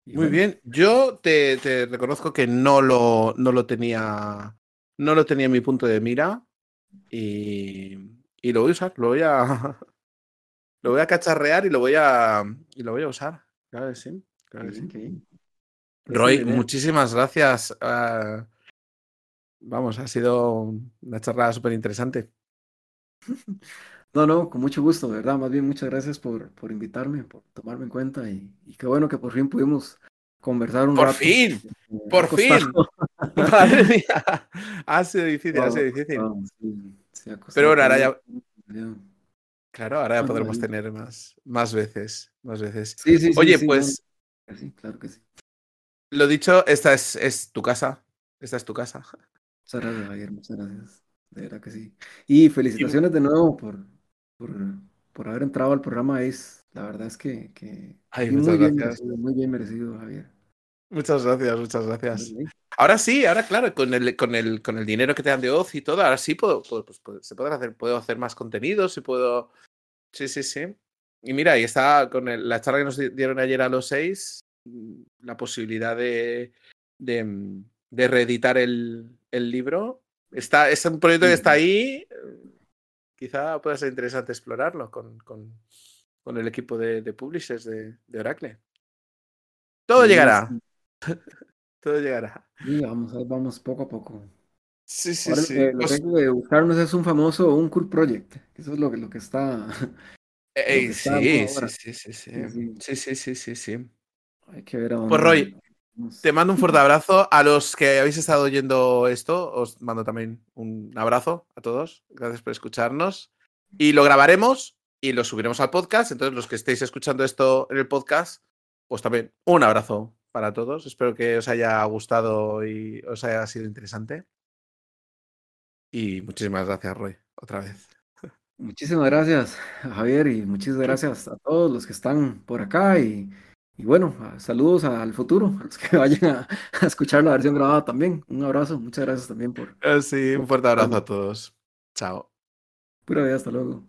Muy bien, yo te, te, reconozco que no lo, no lo tenía, no lo tenía en mi punto de mira y, y lo voy a usar, lo voy a, lo voy a cacharrear y lo voy a, y lo voy a usar. Claro que sí. Claro que sí. Roy, muchísimas gracias. Uh, vamos, ha sido una charla súper interesante. No, no, con mucho gusto, de verdad. Más bien, muchas gracias por, por invitarme, por tomarme en cuenta y, y, qué bueno que por fin pudimos conversar un por rato. Fin, por fin, Madre mía. Ha sido difícil, ha sido difícil. Sí, Pero bueno, ahora ya. Claro, ahora ya podremos tener más, más veces, más veces. Sí, sí, Oye, sí, pues. Sí, claro que sí. Lo dicho, esta es, es tu casa. Esta es tu casa. Muchas gracias, Javier, muchas gracias. De verdad que sí. Y felicitaciones de nuevo por, por, por haber entrado al programa ACE. La verdad es que, que Ay, muy, muchas bien gracias. merecido, muy bien merecido, Javier. Muchas gracias, muchas gracias. Ahora sí, ahora claro, con el, con el, con el dinero que te dan de Oz y todo, ahora sí puedo, puedo, pues, se pueden hacer, puedo hacer más contenidos y puedo. Sí, sí, sí. Y mira, ahí está con el, la charla que nos dieron ayer a los seis, la posibilidad de, de, de reeditar el, el libro. Está, es un proyecto que está ahí. Quizá pueda ser interesante explorarlo con, con, con el equipo de, de publishers de, de, Oracle. Todo llegará. sí. Todo llegará. Sí, vamos, vamos poco a poco. Sí, sí, Ahora sí. que, lo Pues, que hay que buscarnos es un famoso, un cool project. Eso es lo que, lo que está, ey, sí, sí, sí, sí, sí. Sí, sí. Sí, sí. Hay que ver a Pues dónde Roy, vamos. Te mando un fuerte abrazo. A los que habéis estado oyendo esto, os mando también un abrazo a todos. Gracias por escucharnos. Y lo grabaremos y lo subiremos al podcast. Entonces, los que estéis escuchando esto en el podcast, pues también un abrazo para todos. Espero que os haya gustado y os haya sido interesante. Y muchísimas gracias, Roy, otra vez. Muchísimas gracias, Javier, y muchísimas gracias a todos los que están por acá. Y, y bueno, saludos al futuro, a los que vayan a, a escuchar la versión grabada también. Un abrazo, muchas gracias también por Eh, Sí, un fuerte abrazo a todos. Chao. Pura vida, hasta luego.